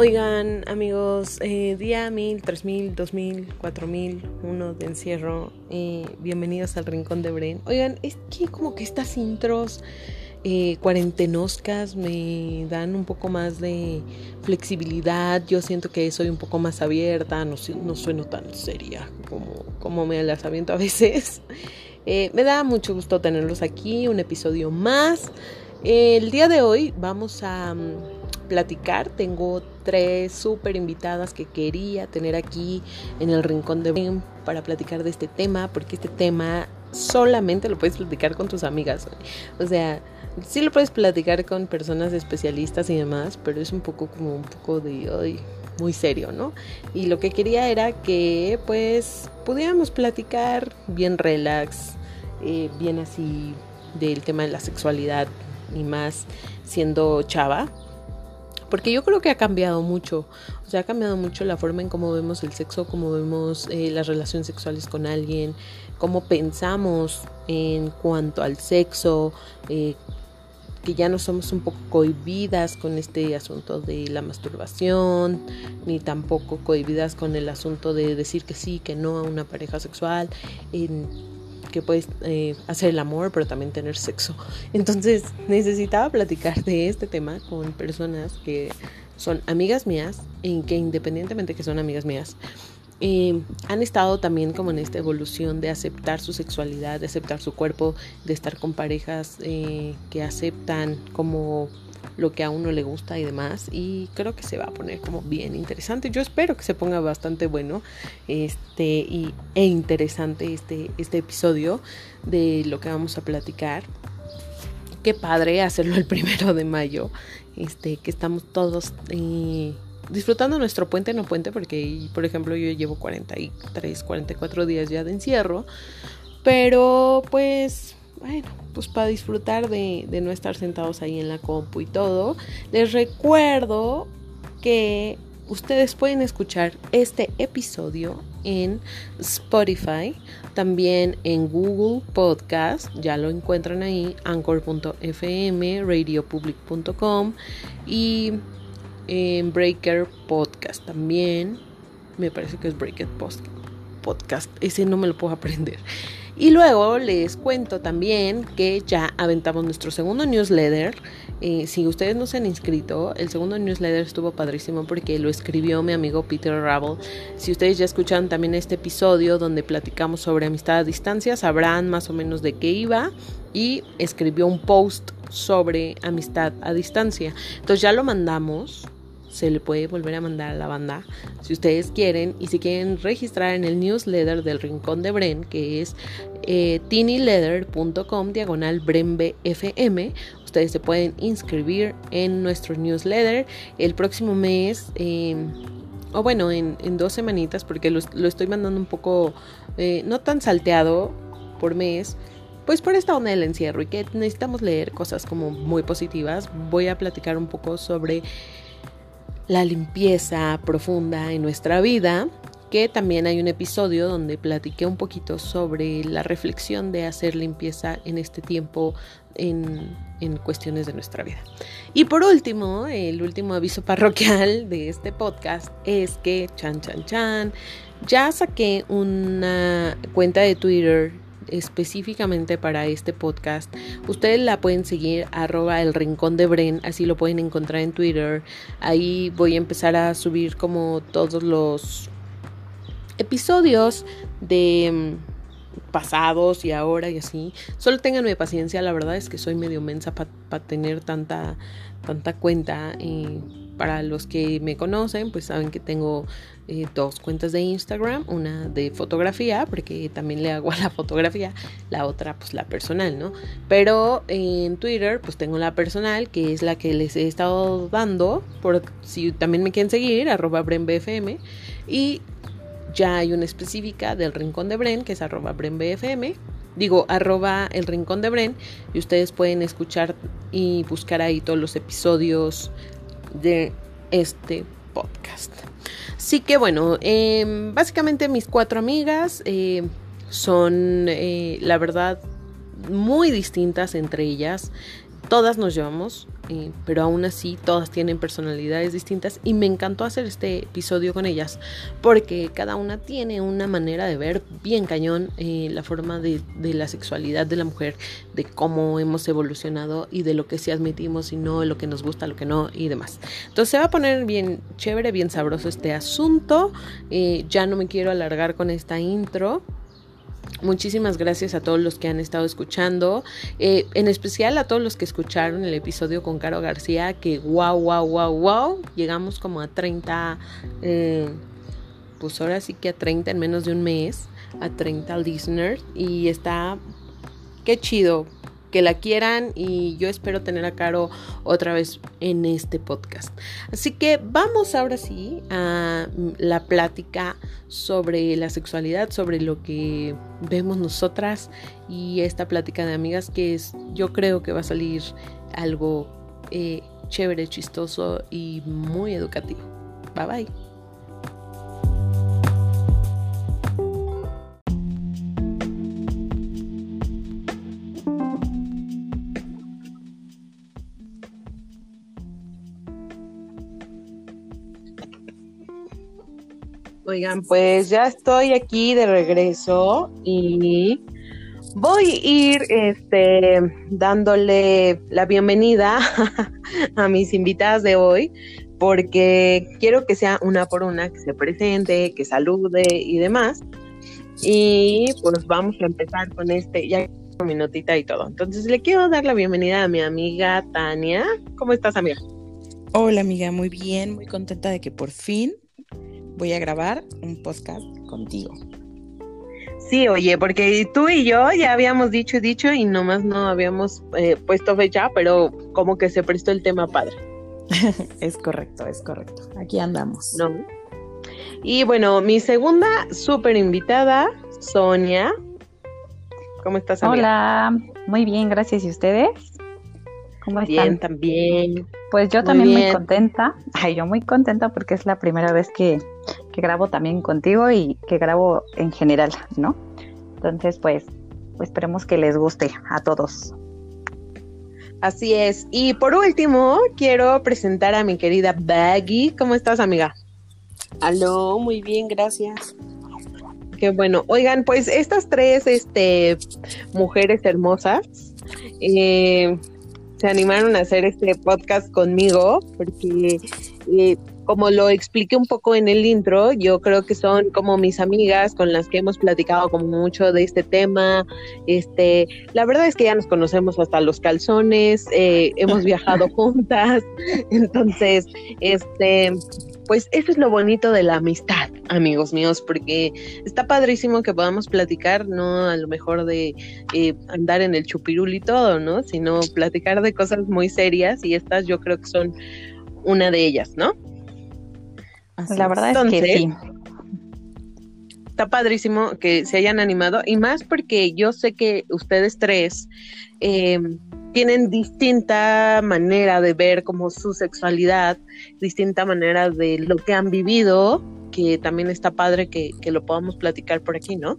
Oigan, amigos, eh, día mil, tres mil, dos mil, cuatro mil, uno de encierro. Bienvenidos al Rincón de Bren. Oigan, es que como que estas intros eh, cuarentenoscas me dan un poco más de flexibilidad. Yo siento que soy un poco más abierta, no, no sueno tan seria como, como me las aviento a veces. Eh, me da mucho gusto tenerlos aquí, un episodio más. el día de hoy vamos a mm, platicar. Tengo tres súper invitadas que quería tener aquí en el rincón de Bren para platicar de este tema, porque este tema solamente lo puedes platicar con tus amigas. O sea, sí lo puedes platicar con personas especialistas y demás, pero es un poco como un poco de hoy muy serio, ¿no? Y lo que quería era que pues pudiéramos platicar bien relax, eh, bien así del tema de la sexualidad y más siendo chava. Porque yo creo que ha cambiado mucho, o sea, ha cambiado mucho la forma en cómo vemos el sexo, cómo vemos eh, las relaciones sexuales con alguien, cómo pensamos en cuanto al sexo, eh, que ya no somos un poco cohibidas con este asunto de la masturbación, ni tampoco cohibidas con el asunto de decir que sí, que no a una pareja sexual, que puedes eh, hacer el amor, pero también tener sexo. Entonces necesitaba platicar de este tema con personas que son amigas mías, y que independientemente que son amigas mías, eh, han estado también como en esta evolución de aceptar su sexualidad, de aceptar su cuerpo, de estar con parejas eh, que aceptan como lo que a uno le gusta y demás y creo que se va a poner como bien interesante. Yo espero que se ponga bastante bueno este y, e interesante este este episodio de lo que vamos a platicar. Qué padre hacerlo el primero de mayo este que estamos todos eh, disfrutando nuestro puente no puente, porque por ejemplo yo llevo 43, 44 días ya de encierro, pero pues bueno, pues para disfrutar de, no estar sentados ahí en la compu y todo, les recuerdo que ustedes pueden escuchar este episodio en Spotify, también en Google Podcast, ya lo encuentran ahí, anchor.fm, radiopublic.com y en Breaker Podcast también. Me parece que es Breaker Podcast. Ese no me lo puedo aprender. Y luego les cuento también que ya aventamos nuestro segundo newsletter. Eh, si ustedes no se han inscrito, el segundo newsletter estuvo padrísimo porque lo escribió mi amigo Peter Rabel. Si ustedes ya escucharon también este episodio donde platicamos sobre amistad a distancia, sabrán más o menos de qué iba. Y escribió un post sobre amistad a distancia. Entonces ya lo mandamos se le puede volver a mandar a la banda. Si ustedes quieren y si quieren registrar en el newsletter del Rincón de Bren que es eh, tinyleather.com diagonal brenbfm ustedes se pueden inscribir en nuestro newsletter. El próximo mes em, o bueno en, dos semanitas porque lo, estoy mandando un poco eh, no tan salteado por mes pues por esta onda del encierro y que necesitamos leer cosas como muy positivas. Voy a platicar un poco sobre la limpieza profunda en nuestra vida, que también hay un episodio donde platiqué un poquito sobre la reflexión de hacer limpieza en este tiempo en, en, cuestiones de nuestra vida. Y por último, el último aviso parroquial de este podcast es que, chan, chan, chan, ya saqué una cuenta de Twitter específicamente para este podcast, ustedes la pueden seguir arroba el rincón de Bren, así lo pueden encontrar en Twitter. Ahí voy a empezar a subir como todos los episodios de mm, pasados y ahora y así. Solo tenganme paciencia, la verdad es que soy medio mensa para tener tanta, tanta cuenta. Y para los que me conocen, pues saben que tengo eh, dos cuentas de Instagram, una de fotografía, porque también le hago a la fotografía, la otra pues la personal, ¿no? Pero en Twitter pues tengo la personal, que es la que les he estado dando, por si también me quieren seguir, arroba BrenBFM, y ya hay una específica del Rincón de Bren, que es arroba BrenBFM, digo, arroba el Rincón de Bren, y ustedes pueden escuchar y buscar ahí todos los episodios de este podcast. Así que bueno, em, básicamente mis cuatro amigas eh, son, eh, la verdad, muy distintas entre ellas. Todas nos llevamos, pero aún así todas tienen personalidades distintas y me encantó hacer este episodio con ellas porque cada una tiene una manera de ver bien cañón eh, la forma de, la sexualidad de la mujer, de cómo hemos evolucionado y de lo que sí admitimos y no, lo que nos gusta, lo que no y demás. Entonces se va a poner bien chévere, bien sabroso este asunto. Eh, ya no me quiero alargar con esta intro. Muchísimas gracias a todos los que han estado escuchando, eh, en especial a todos los que escucharon el episodio con Caro García, que wow, wow, wow, wow, llegamos como a 30, eh, pues ahora sí que a 30 en menos de un mes, a 30 listeners y está, qué chido, que la quieran y yo espero tener a Caro otra vez en este podcast. Así que vamos ahora sí a la plática sobre la sexualidad, sobre lo que vemos nosotras y esta plática de amigas que es, yo creo que va a salir algo eh, chévere, chistoso y muy educativo. Bye bye. Oigan, pues ya estoy aquí de regreso y voy a ir este, dándole la bienvenida a mis invitadas de hoy porque quiero que sea una por una, que se presente, que salude y demás. Y pues vamos a empezar con este, ya mi notita y todo. Entonces le quiero dar la bienvenida a mi amiga Tania. ¿Cómo estás, amiga? Hola, amiga, muy bien, muy contenta de que por fin voy a grabar un podcast contigo. Sí, oye, porque tú y yo ya habíamos dicho y dicho y nomás no habíamos eh, puesto fecha, pero como que se prestó el tema padre. es correcto, es correcto. Aquí andamos. ¿No? Y bueno, mi segunda súper invitada, Sonia. ¿Cómo estás, amiga? Hola, muy bien, gracias. ¿Y ustedes? ¿Cómo están? Bien, también. Pues yo también muy contenta. Ay, yo muy contenta porque es la primera vez que, que, grabo también contigo y que grabo en general, ¿no? Entonces, pues, pues esperemos que les guste a todos. Así es. Y por último, quiero presentar a mi querida Baggy. ¿Cómo estás, amiga? Aló, muy bien, gracias. Qué bueno. Oigan, pues estas tres este, mujeres hermosas eh, se animaron a hacer este podcast conmigo, porque eh, como lo expliqué un poco en el intro, yo creo que son como mis amigas con las que hemos platicado como mucho de este tema. Este, la verdad es que ya nos conocemos hasta los calzones, eh, hemos viajado juntas, entonces, este, pues eso es lo bonito de la amistad, amigos míos, porque está padrísimo que podamos platicar, no a lo mejor de eh, andar en el chupirul y todo, ¿no? Sino platicar de cosas muy serias y estas yo creo que son una de ellas, ¿no? La verdad es que sí. Está padrísimo que se hayan animado y más porque yo sé que ustedes tres eh, tienen distinta manera de ver como su sexualidad, distinta manera de lo que han vivido, que también está padre que, lo podamos platicar por aquí, ¿no?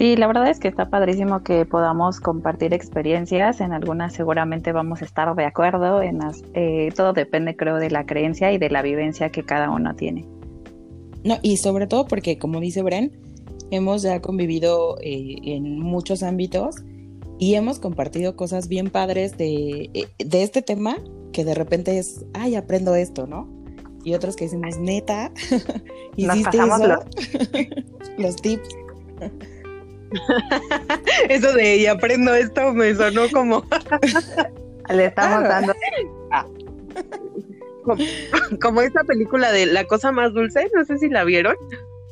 Sí, la verdad es que está padrísimo que podamos compartir experiencias. En algunas seguramente vamos a estar de acuerdo. En las, eh, todo depende, creo, de la creencia y de la vivencia que cada uno tiene. No, y sobre todo porque, como dice Bren, hemos ya convivido eh, en muchos ámbitos y hemos compartido cosas bien padres de, eh, de este tema que de repente es, ay, aprendo esto, ¿no? Y otros que decimos, neta, hiciste eso. Los... los tips. eso de, y aprendo esto me sonó como... Le estamos dando... Como, como esa película de La cosa más dulce, no sé si la vieron.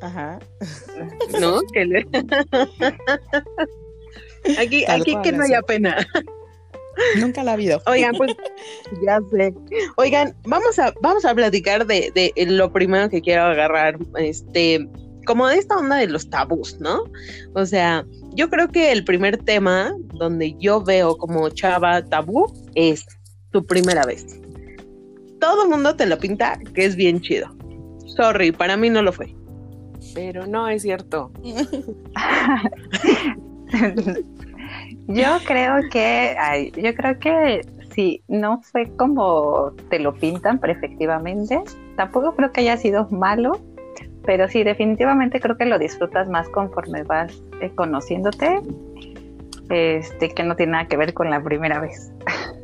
Ajá. ¿No? Que le... Aquí, aquí que no haya pena. Nunca la ha habido. Oigan, pues ya sé. Oigan, vamos a, vamos a platicar de, de lo primero que quiero agarrar, este, como de esta onda de los tabús, ¿no? O sea, yo creo que el primer tema donde yo veo como chava tabú es tu primera vez. Todo el mundo te lo pinta que es bien chido. Sorry, para mí no lo fue. Pero no es cierto. Yo creo que, ay, yo creo que sí, no fue como te lo pintan, pero efectivamente, tampoco creo que haya sido malo, pero sí, definitivamente creo que lo disfrutas más conforme vas eh, conociéndote, este, que no tiene nada que ver con la primera vez.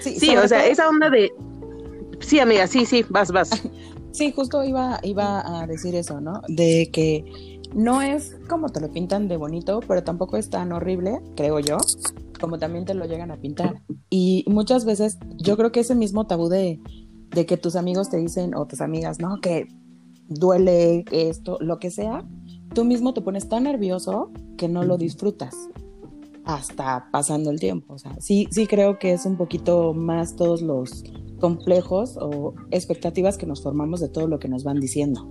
Sí, o sea, esa onda de... Sí, amiga, sí, sí, vas, vas. Sí, justo iba, iba a decir eso, ¿no? De que no es como te lo pintan de bonito, pero tampoco es tan horrible, creo yo, como también te lo llegan a pintar. Y muchas veces yo creo que ese mismo tabú de, de que tus amigos te dicen, o tus amigas, no, que duele esto, lo que sea, tú mismo te pones tan nervioso que no lo disfrutas hasta pasando el tiempo. O sea, sí, sí creo que es un poquito más todos los complejos o expectativas que nos formamos de todo lo que nos van diciendo.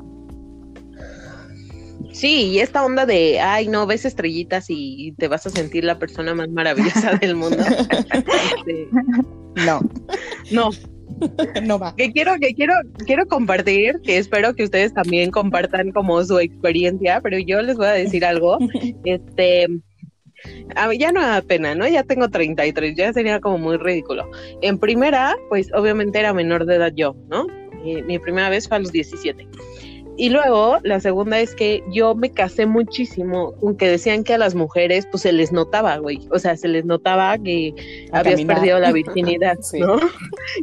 Sí, y esta onda de, ay, no, ves estrellitas y te vas a sentir la persona más maravillosa del mundo. Este, no. No. No va. Que quiero, que quiero, quiero compartir, que espero que ustedes también compartan como su experiencia, pero yo les voy a decir algo. Este, ya no da pena, ¿no? Ya tengo 33, ya sería como muy ridículo. En primera, pues obviamente era menor de edad yo, ¿no? Mi primera vez fue a los 17. Y luego, la segunda es que yo me casé muchísimo, aunque decían que a las mujeres, pues se les notaba, güey. O sea, se les notaba que habías perdido la virginidad, ¿no?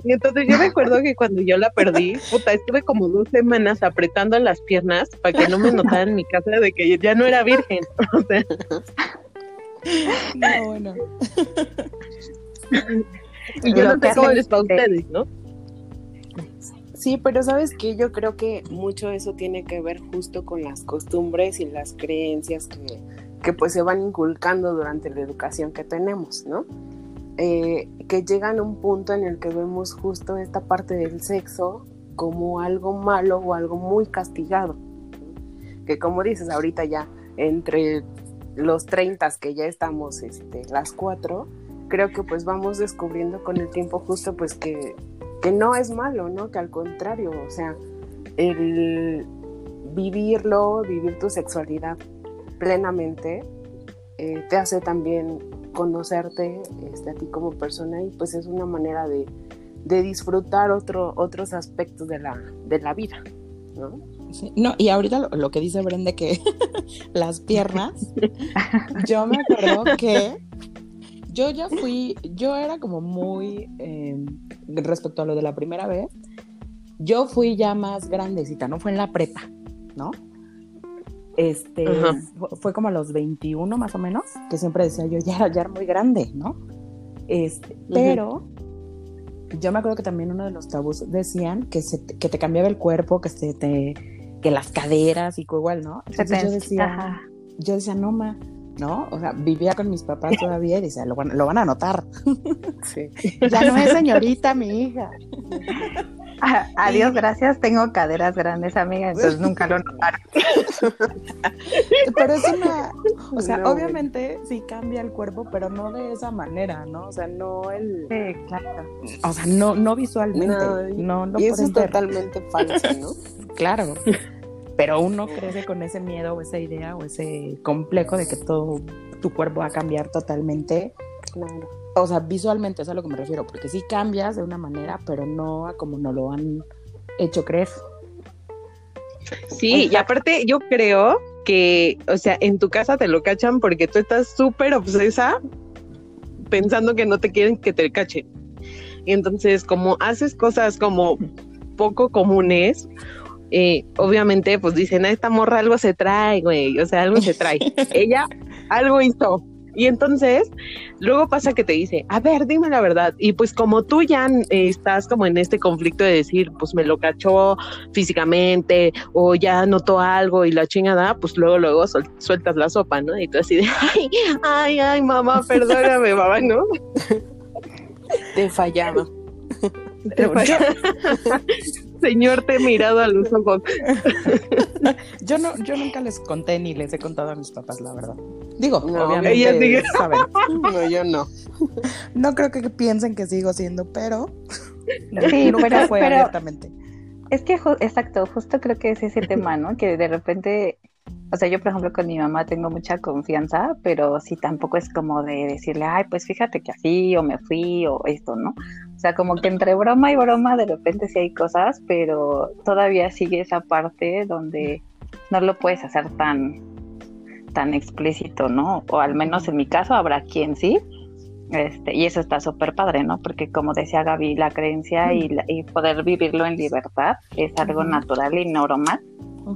Y entonces yo recuerdo que cuando yo la perdí, puta, estuve como dos semanas apretando las piernas para que no me notaran en mi casa de que ya no era virgen. O sea. No, bueno. y yo no sé cómo les va a ustedes, ¿no? Sí, pero sabes que yo creo que mucho eso tiene que ver justo con las costumbres y las creencias que, que pues se van inculcando durante la educación que tenemos, ¿no? Eh, que llegan a un punto en el que vemos justo esta parte del sexo como algo malo o algo muy castigado. Que como dices ahorita ya, entre los 30 que ya estamos este, las cuatro, creo que pues vamos descubriendo con el tiempo justo pues que que no es malo, ¿no? Que al contrario, o sea, el vivirlo, vivir tu sexualidad plenamente, eh, te hace también conocerte este, a ti como persona y pues es una manera de, de disfrutar otro, otros aspectos de la, de la vida, ¿no? no, y ahorita lo, que dice Brenda que las piernas, yo me acuerdo que yo ya fui, yo era como muy, eh, respecto a lo de la primera vez, yo fui ya más grandecita, ¿no? Fue en la prepa, ¿no? Este, fue como a los 21 más o menos, que siempre decía yo, ya, ya era muy grande, ¿no? Este, pero yo me acuerdo que también uno de los tabús decían que, se, que te cambiaba el cuerpo, que se te, que las caderas y igual, ¿no? Entonces yo decía, yo decía, no, ma, ¿no? O sea, vivía con mis papás todavía y decía, lo van, lo van a notar. Sí. ya no es señorita mi hija. adiós, gracias, tengo caderas grandes, amiga, entonces nunca lo notaron. pero es una, o sea, obviamente sí cambia el cuerpo, pero no de esa manera, ¿no? O sea, no el... Sí, claro. O sea, no, no visualmente. No, no, y eso es totalmente falso, ¿no? claro pero uno crece con ese miedo o esa idea o ese complejo de que todo tu cuerpo va a cambiar totalmente. Claro. O sea, visualmente es a lo que me refiero, porque sí cambias de una manera, pero no a como nos lo han hecho creer. Sí, y aparte yo creo que, o sea, en tu casa te lo cachan porque tú estás súper obsesa pensando que no te quieren que te cachen. Y entonces, como haces cosas como poco comunes eh, obviamente, pues dicen, a esta morra algo se trae, güey, o sea, algo se trae. Ella algo hizo. Y entonces, luego pasa que te dice, a ver, dime la verdad. Y pues como tú ya eh, estás como en este conflicto de decir, pues me lo cachó físicamente o ya notó algo y la chingada, pues luego, luego sueltas la sopa, ¿no? Y tú así de, ay, ay, ay, mamá, perdóname, mamá, ¿no? Te fallaba. Te fallaba. Señor, te he mirado a los ojos. yo no, yo nunca les conté ni les he contado a mis papás, la verdad. Digo, no, obviamente saben. No, yo no. No creo que piensen que sigo siendo, pero sí, nunca fue abiertamente. Es que, exacto, justo creo que es ese tema, ¿no? Que de repente o sea, yo por ejemplo con mi mamá tengo mucha confianza, pero sí tampoco es como de decirle, ay, pues fíjate que así, o me fui, o esto, ¿no? O sea, como que entre broma y broma de repente sí hay cosas, pero todavía sigue esa parte donde no lo puedes hacer tan, tan explícito, ¿no? O al menos en mi caso habrá quien sí, este, y eso está súper padre, ¿no? Porque como decía Gaby, la creencia y, y, poder vivirlo en libertad es algo natural y normal,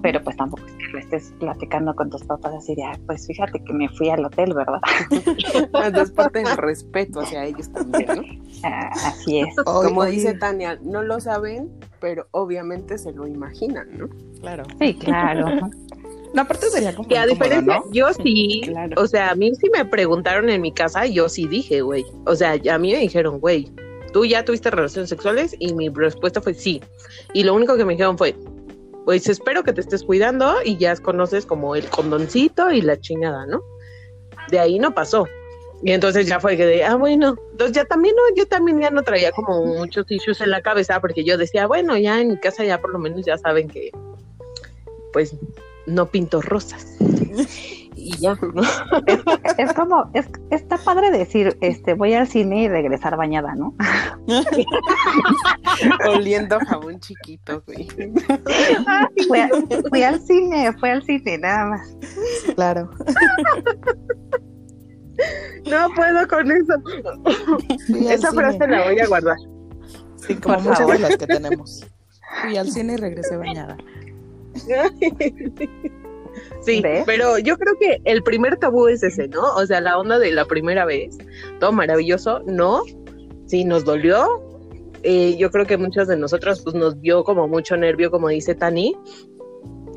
pero pues tampoco es que lo estés platicando con tus papás así de, pues fíjate que me fui al hotel, ¿verdad? es parte del respeto hacia ellos también, ¿no? Ah, así es. Como dice Tania, no lo saben, pero obviamente se lo imaginan, ¿no? Claro. Sí, claro. No, aparte sería como. Que a diferencia, yo sí, o sea, a mí sí me preguntaron en mi casa, yo sí dije, güey. O sea, a mí me dijeron, güey, ¿tú ya tuviste relaciones sexuales? Y mi respuesta fue sí. Y lo único que me dijeron fue, pues espero que te estés cuidando y ya conoces como el condoncito y la chingada, ¿no? De ahí no pasó. Y entonces ya fue que de, ah, bueno, entonces ya también no, yo también ya no traía como muchos issues en la cabeza porque yo decía, bueno, ya en mi casa ya por lo menos ya saben que, pues, no pinto rosas. y ya, ¿no? Es, como, es, está padre decir, este, voy al cine y regresar bañada, ¿no? Oliendo jabón chiquito, güey. Fui, al cine, fui al cine, nada más. Claro. No puedo con eso. Esa frase la voy a guardar. Sí, como muchas de las que tenemos. Fui al cine y regresé bañada. Sí, pero yo creo que el primer tabú es ese, ¿no? O sea, la onda de la primera vez, todo maravilloso, no, sí, nos dolió. Eh, yo creo que muchos de nosotros pues nos dio como mucho nervio, como dice Tani.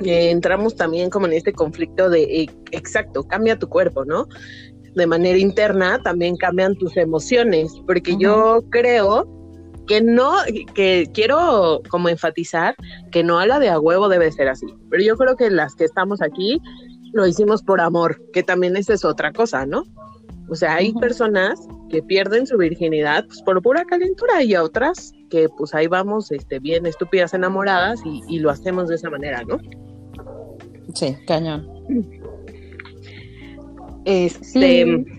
Eh, entramos también como en este conflicto de, eh, exacto, cambia tu cuerpo, ¿no? De manera interna también cambian tus emociones, porque yo creo que no, que quiero como enfatizar que no a la de a huevo debe ser así, pero yo creo que las que estamos aquí lo hicimos por amor, que también esa es otra cosa, ¿no? O sea, hay personas que pierden su virginidad pues, por pura calentura y otras que pues ahí vamos este, bien estúpidas enamoradas y, y lo hacemos de esa manera, ¿no? Sí, cañón. Este, ¿no?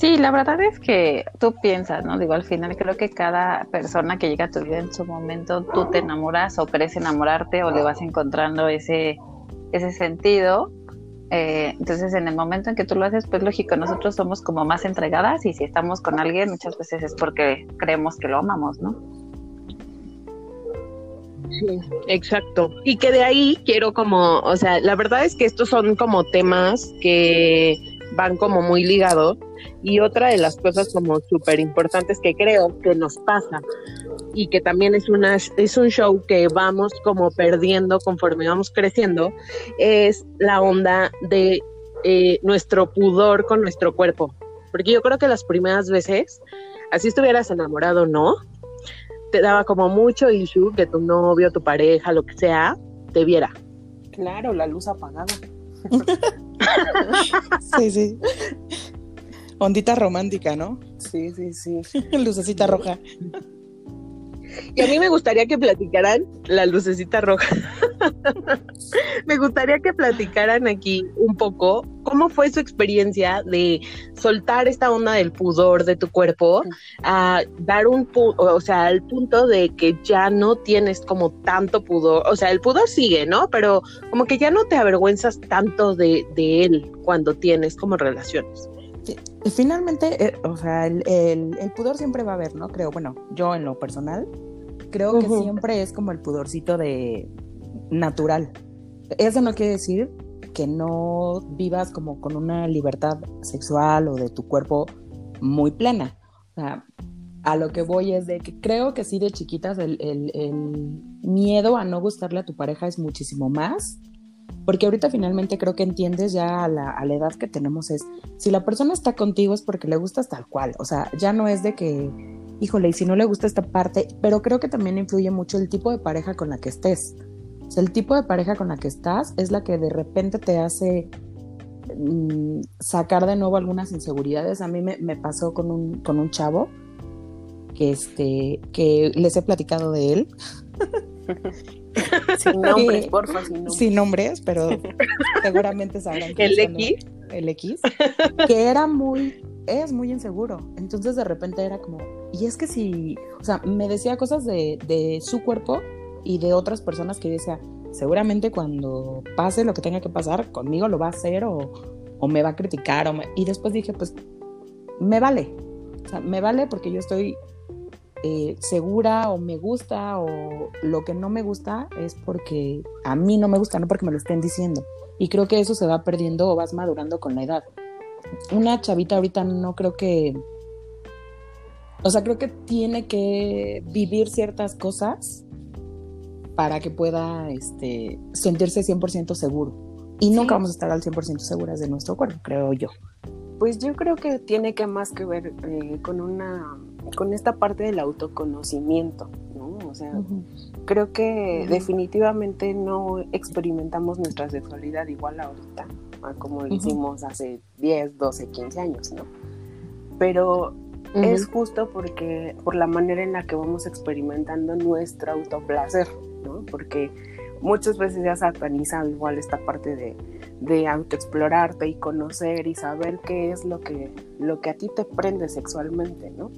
Sí, la verdad es que tú piensas, ¿no? Digo, al final creo que cada persona que llega a tu vida en su momento, tú te enamoras o crees enamorarte o le vas encontrando ese, ese sentido. Eh, entonces, en el momento en que tú lo haces, pues lógico, nosotros somos como más entregadas y si estamos con alguien, muchas veces es porque creemos que lo amamos, ¿no? Sí, exacto. Y que de ahí quiero como, o sea, la verdad es que estos son como temas que van como muy ligados. Y otra de las cosas como súper importantes que creo que nos pasa y que también es, una, es un show que vamos como perdiendo conforme vamos creciendo, es la onda de eh, nuestro pudor con nuestro cuerpo. Porque yo creo que las primeras veces, así estuvieras enamorado no, te daba como mucho issue que tu novio, tu pareja, lo que sea, te viera. Claro, la luz apagada. sí, sí. Ondita romántica, ¿no? Sí, sí, sí. Lucecita roja. Y a mí me gustaría que platicaran la lucecita roja. me gustaría que platicaran aquí un poco cómo fue su experiencia de soltar esta onda del pudor de tu cuerpo a dar un, o sea, al punto de que ya no tienes como tanto pudor, o sea, el pudor sigue, ¿no? Pero como que ya no te avergüenzas tanto de, de él cuando tienes como relaciones. Finalmente, eh, o sea, el, el, pudor siempre va a haber, ¿no? Creo, bueno, yo en lo personal, creo que siempre es como el pudorcito de natural. Eso no quiere decir que no vivas como con una libertad sexual o de tu cuerpo muy plena. O sea, a lo que voy es de que creo que sí de chiquitas el, el, el miedo a no gustarle a tu pareja es muchísimo más porque ahorita finalmente creo que entiendes ya a la, edad que tenemos es, si la persona está contigo es porque le gustas tal cual, o sea, ya no es de que, híjole, y si no le gusta esta parte, pero creo que también influye mucho el tipo de pareja con la que estés. O sea, el tipo de pareja con la que estás es la que de repente te hace mm, sacar de nuevo algunas inseguridades. A mí me, me pasó con un, con un chavo que, este, que les he platicado de él. Sin nombres, porfa, sin nombres. Sin nombres, pero seguramente sabrán. El X. El X. Que era muy, es muy inseguro. Entonces de repente era como, y es que si, o sea, me decía cosas de, de su cuerpo y de otras personas que decía, seguramente cuando pase lo que tenga que pasar, conmigo lo va a hacer o, o me va a criticar. O Y después dije, pues, me vale. O sea, me vale porque yo estoy eh, segura o me gusta o lo que no me gusta es porque a mí no me gusta, no porque me lo estén diciendo. Y creo que eso se va perdiendo o vas madurando con la edad. Una chavita ahorita no creo que... O sea, creo que tiene que vivir ciertas cosas para que pueda este, sentirse 100% seguro. Y nunca vamos a estar al 100% seguras de nuestro cuerpo, creo yo. Pues yo creo que tiene que más que ver eh, con una con esta parte del autoconocimiento, ¿no? O sea, creo que definitivamente no experimentamos nuestra sexualidad igual ahorita, como lo hicimos hace 10, 12, 15 años, ¿no? Pero es justo porque por la manera en la que vamos experimentando nuestro autoplacer, ¿no? Porque muchas veces ya satanizado igual esta parte de, de autoexplorarte y conocer y saber qué es lo que, lo que a ti te prende sexualmente, ¿no?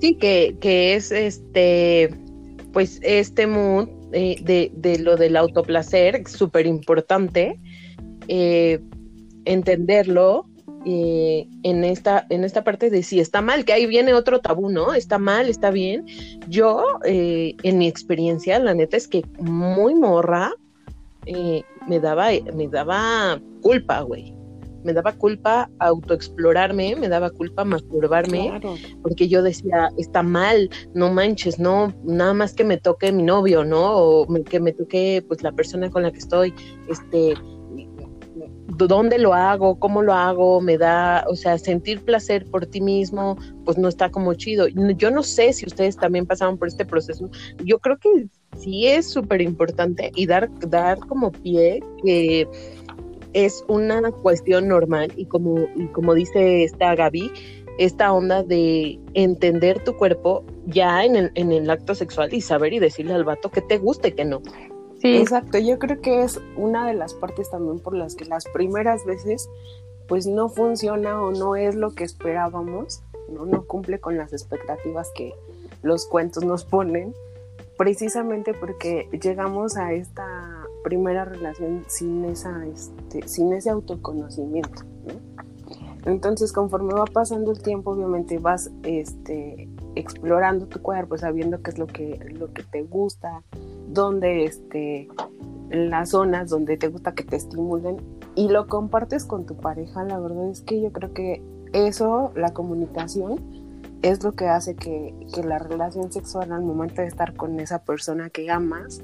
Sí, que, que, es este, pues este mood eh, de, de, lo del autoplacer, súper importante, eh, entenderlo eh, en, esta, en esta parte de si está mal, que ahí viene otro tabú, ¿no? Está mal, está bien. Yo, en mi experiencia, la neta es que muy morra, me, daba, me daba culpa, güey me daba culpa autoexplorarme, me daba culpa masturbarme, porque yo decía, está mal, no manches, no, nada más que me toque mi novio, ¿no? O que me toque pues la persona con la que estoy, este, dónde lo hago, cómo lo hago, me da, o sea, sentir placer por ti mismo, pues no está como chido. Yo no sé si ustedes también pasaron por este proceso. Yo creo que sí es súper importante y dar, dar como pie que es una cuestión normal y como, y como dice esta Gaby, esta onda de entender tu cuerpo ya en el, en el acto sexual y saber y decirle al vato que te guste, que no. Sí, exacto. Yo creo que es una de las partes también por las que las primeras veces pues no funciona o no es lo que esperábamos, no, no cumple con las expectativas que los cuentos nos ponen, precisamente porque llegamos a esta primera relación sin, esa, este, sin ese autoconocimiento. Entonces, conforme va pasando el tiempo, obviamente vas este, explorando tu cuerpo, sabiendo qué es lo que, lo que te gusta, dónde, este, las zonas donde te gusta que te estimulen y lo compartes con tu pareja. La verdad es que yo creo que eso, la comunicación, es lo que hace que, que la relación sexual al momento de estar con esa persona que amas,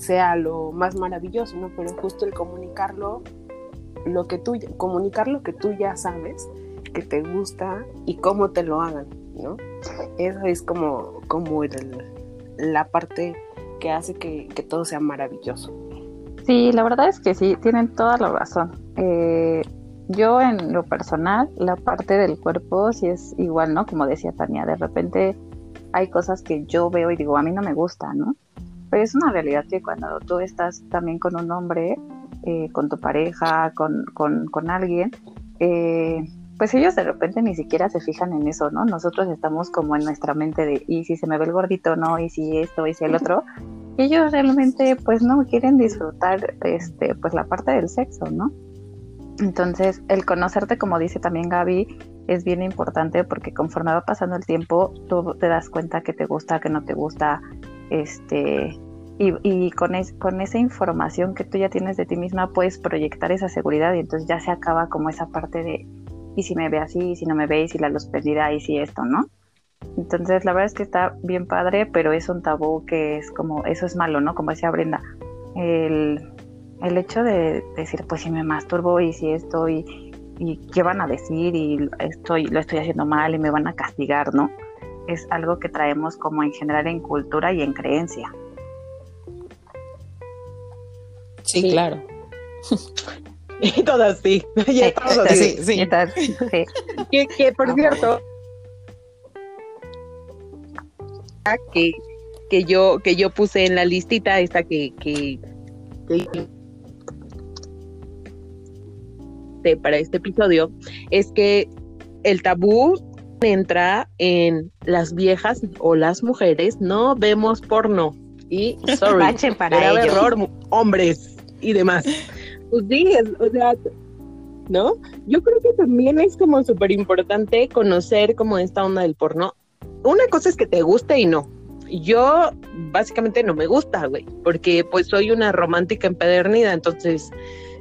sea lo más maravilloso, ¿no? Pero justo el comunicarlo, lo que tú, comunicar lo que tú ya sabes, que te gusta y cómo te lo hagan, ¿no? Eso es como, como la parte que hace que, todo sea maravilloso. Sí, la verdad es que sí, tienen toda la razón. Eh, yo en lo personal, la parte del cuerpo sí es igual, ¿no? Como decía Tania, de repente hay cosas que yo veo y digo, a mí no me gusta, ¿no? Pero es una realidad que cuando tú estás también con un hombre, eh, con tu pareja, con, con, alguien, eh, pues ellos de repente ni siquiera se fijan en eso, ¿no? Nosotros estamos como en nuestra mente de, y si se me ve el gordito, no, y si esto, y si el otro. Ellos realmente, pues no quieren disfrutar, este, pues la parte del sexo, ¿no? Entonces, el conocerte, como dice también Gaby, es bien importante porque conforme va pasando el tiempo, tú te das cuenta que te gusta, que no te gusta, este, y, con, con esa información que tú ya tienes de ti misma puedes proyectar esa seguridad y entonces ya se acaba como esa parte de, y si me ve así, y si no me ve, y si la luz perdida, y si esto, ¿no? Entonces la verdad es que está bien padre, pero es un tabú que es como, eso es malo, ¿no? Como decía Brenda, el, el hecho de decir, pues si me masturbo y si esto, y, y qué van a decir, y estoy, lo estoy haciendo mal y me van a castigar, ¿no? Es algo que traemos como en general en cultura y en creencia. Sí, claro. y todas sí. Y todas sí. sí, sí. que, que, por cierto, que, que yo, que yo puse en la listita, esta que, que, que para este episodio, es que el tabú entra en las viejas o las mujeres no vemos porno. Y sorry para grave error hombres y demás. Pues sí o sea no yo creo que también es como súper importante conocer como esta onda del porno. Una cosa es que te guste y no. Yo básicamente no me gusta güey porque pues soy una romántica empedernida entonces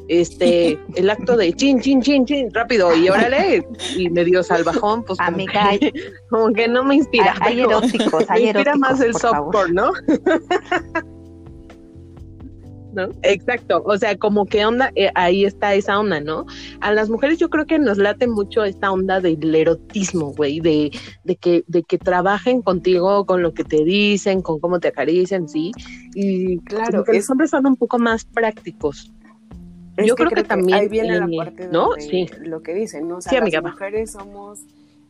este, el acto de chin, chin, chin, chin, rápido, y órale, y medio salvajón, pues como, que, como que no me inspira. Hay, eróticos, hay me inspira más el softcore, ¿no? ¿no? Exacto, o sea, como que onda, eh, ahí está esa onda, ¿no? A las mujeres yo creo que nos late mucho esta onda del erotismo, güey, de, de, que, de que trabajen contigo con lo que te dicen, con cómo te acarician, ¿sí? Y claro, los hombres son un poco más prácticos, yo creo, que, también ahí viene la parte ¿no? sí. lo que dicen, ¿no? O sea, las mujeres somos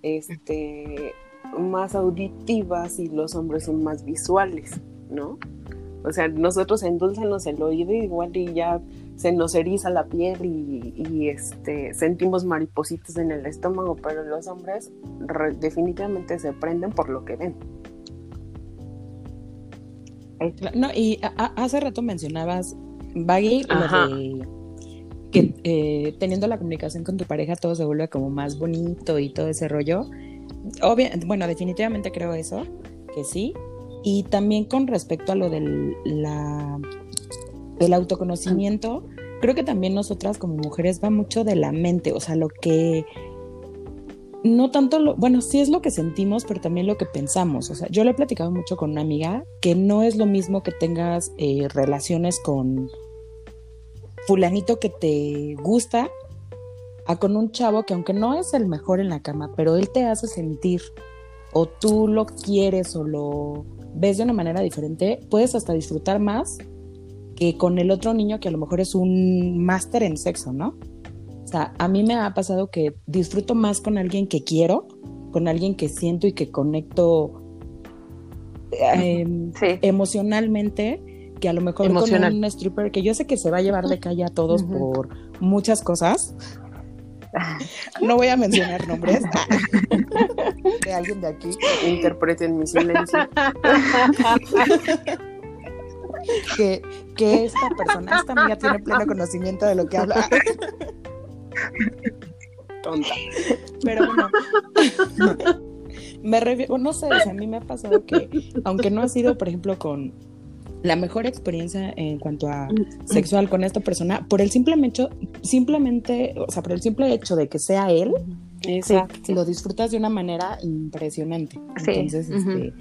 este más auditivas y los hombres son más visuales, ¿no? O sea, nosotros endulzamos el oído igual y ya se nos eriza la piel y, este sentimos maripositas en el estómago, pero los hombres definitivamente se prenden por lo que ven. No, y hace rato mencionabas, Baggy, lo de que eh, teniendo la comunicación con tu pareja todo se vuelve como más bonito y todo ese rollo. bueno, definitivamente creo eso, que sí. Y también con respecto a lo del la, el autoconocimiento, creo que también nosotras como mujeres va mucho de la mente, o sea, lo que no tanto lo, bueno, sí es lo que sentimos, pero también lo que pensamos. O sea, yo lo he platicado mucho con una amiga que no es lo mismo que tengas eh, relaciones con fulanito que te gusta a con un chavo que aunque no es el mejor en la cama, pero él te hace sentir o tú lo quieres o lo ves de una manera diferente, puedes hasta disfrutar más que con el otro niño que a lo mejor es un máster en sexo, ¿no? O sea, a mí me ha pasado que disfruto más con alguien que quiero, con alguien que siento y que conecto em, emocionalmente que a lo mejor con un stripper que yo sé que se va a llevar de calle a todos por muchas cosas. No voy a mencionar nombres de alguien de aquí. Interpreten mi silencio. que, que esta persona, esta amiga tiene pleno conocimiento de lo que habla. Tonta. Pero bueno, me refiero, no sé, a mí me ha pasado que, aunque no ha sido, por ejemplo, con la mejor experiencia en cuanto a sexual con esta persona por el simple hecho, simplemente, o sea, por el simple hecho de que sea él, lo disfrutas de una manera impresionante. Entonces, este,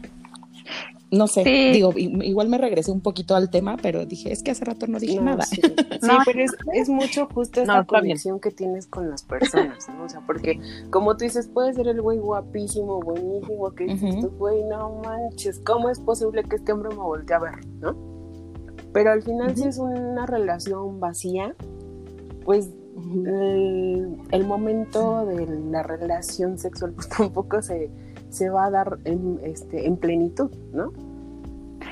no sé, digo, igual me regresé un poquito al tema, pero dije, es que hace rato no dije nada. Sí, pero es, mucho justo esta conexión que tienes con las personas, ¿no? O sea, porque como tú dices, puede ser el güey guapísimo, buenísimo, que dices tú, güey, no manches, ¿cómo es posible que este hombre me voltee a ver, no? Pero al final, si es una relación vacía, pues el, momento de la relación sexual pues tampoco se se va a dar en, este, en plenitud, ¿no?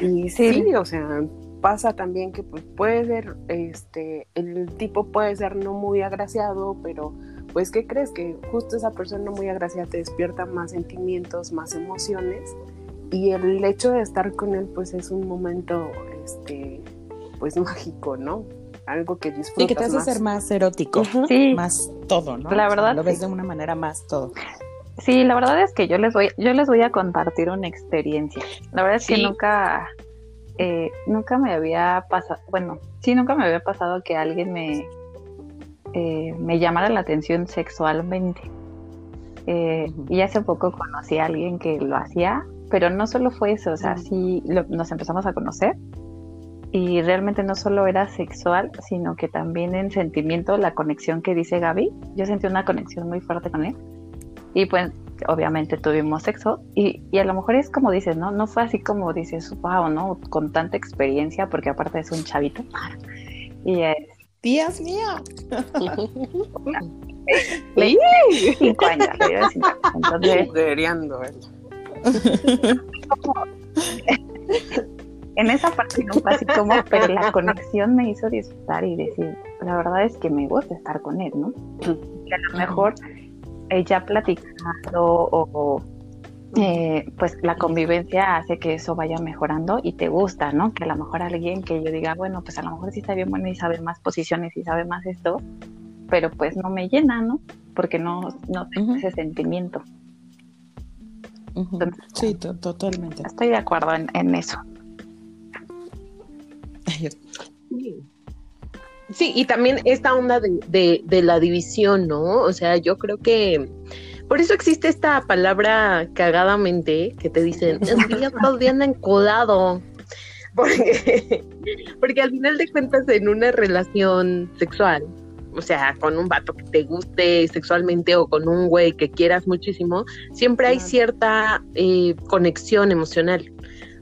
Y sí. o sea, pasa también que pues, puede ser, este, el tipo puede ser no muy agraciado, pero pues ¿qué crees? Que justo esa persona muy agraciada te despierta más sentimientos, más emociones y el hecho de estar con él pues es un momento, este, pues mágico, ¿no? Algo que disfrutas Y que te hace ser más erótico, más todo, ¿no? La verdad. lo ves de una manera más todo. Sí, la verdad es que yo les voy, yo les voy a compartir una experiencia. La verdad es que nunca, eh, nunca me había pasado, bueno, sí, nunca me había pasado que alguien me, eh, me llamara la atención sexualmente. Eh, y hace poco conocí a alguien que lo hacía, pero no solo fue eso, o sea, sí nos empezamos a conocer. Y realmente no solo era sexual, sino que también en sentimiento, la conexión que dice Gaby, yo sentí una conexión muy fuerte con él y pues obviamente tuvimos sexo y, y, a lo mejor es como dices, ¿no? No fue así como dices, wow, ¿no? Con tanta experiencia, porque aparte es un chavito. Y es... Dios mío. cinco años, Entonces... como... en esa parte no fue así como, pero la conexión me hizo disfrutar y decir, la verdad es que me gusta estar con él, ¿no? Y a lo mejor ella platicando o, eh, pues la convivencia hace que eso vaya mejorando y te gusta, ¿no? Que a lo mejor alguien que yo diga, bueno, pues a lo mejor sí está bien bueno y sabe más posiciones y sabe más esto, pero pues no me llena, ¿no? Porque no, no tengo ese sentimiento. sí, totalmente. Estoy de acuerdo en, eso. Sí, y también esta onda de, de, la división, ¿no? O sea, yo creo que por eso existe esta palabra cagadamente que te dicen, el día todo día encodado. Porque, porque al final de cuentas en una relación sexual, o sea, con un vato que te guste sexualmente o con un güey que quieras muchísimo, siempre hay cierta eh, conexión emocional.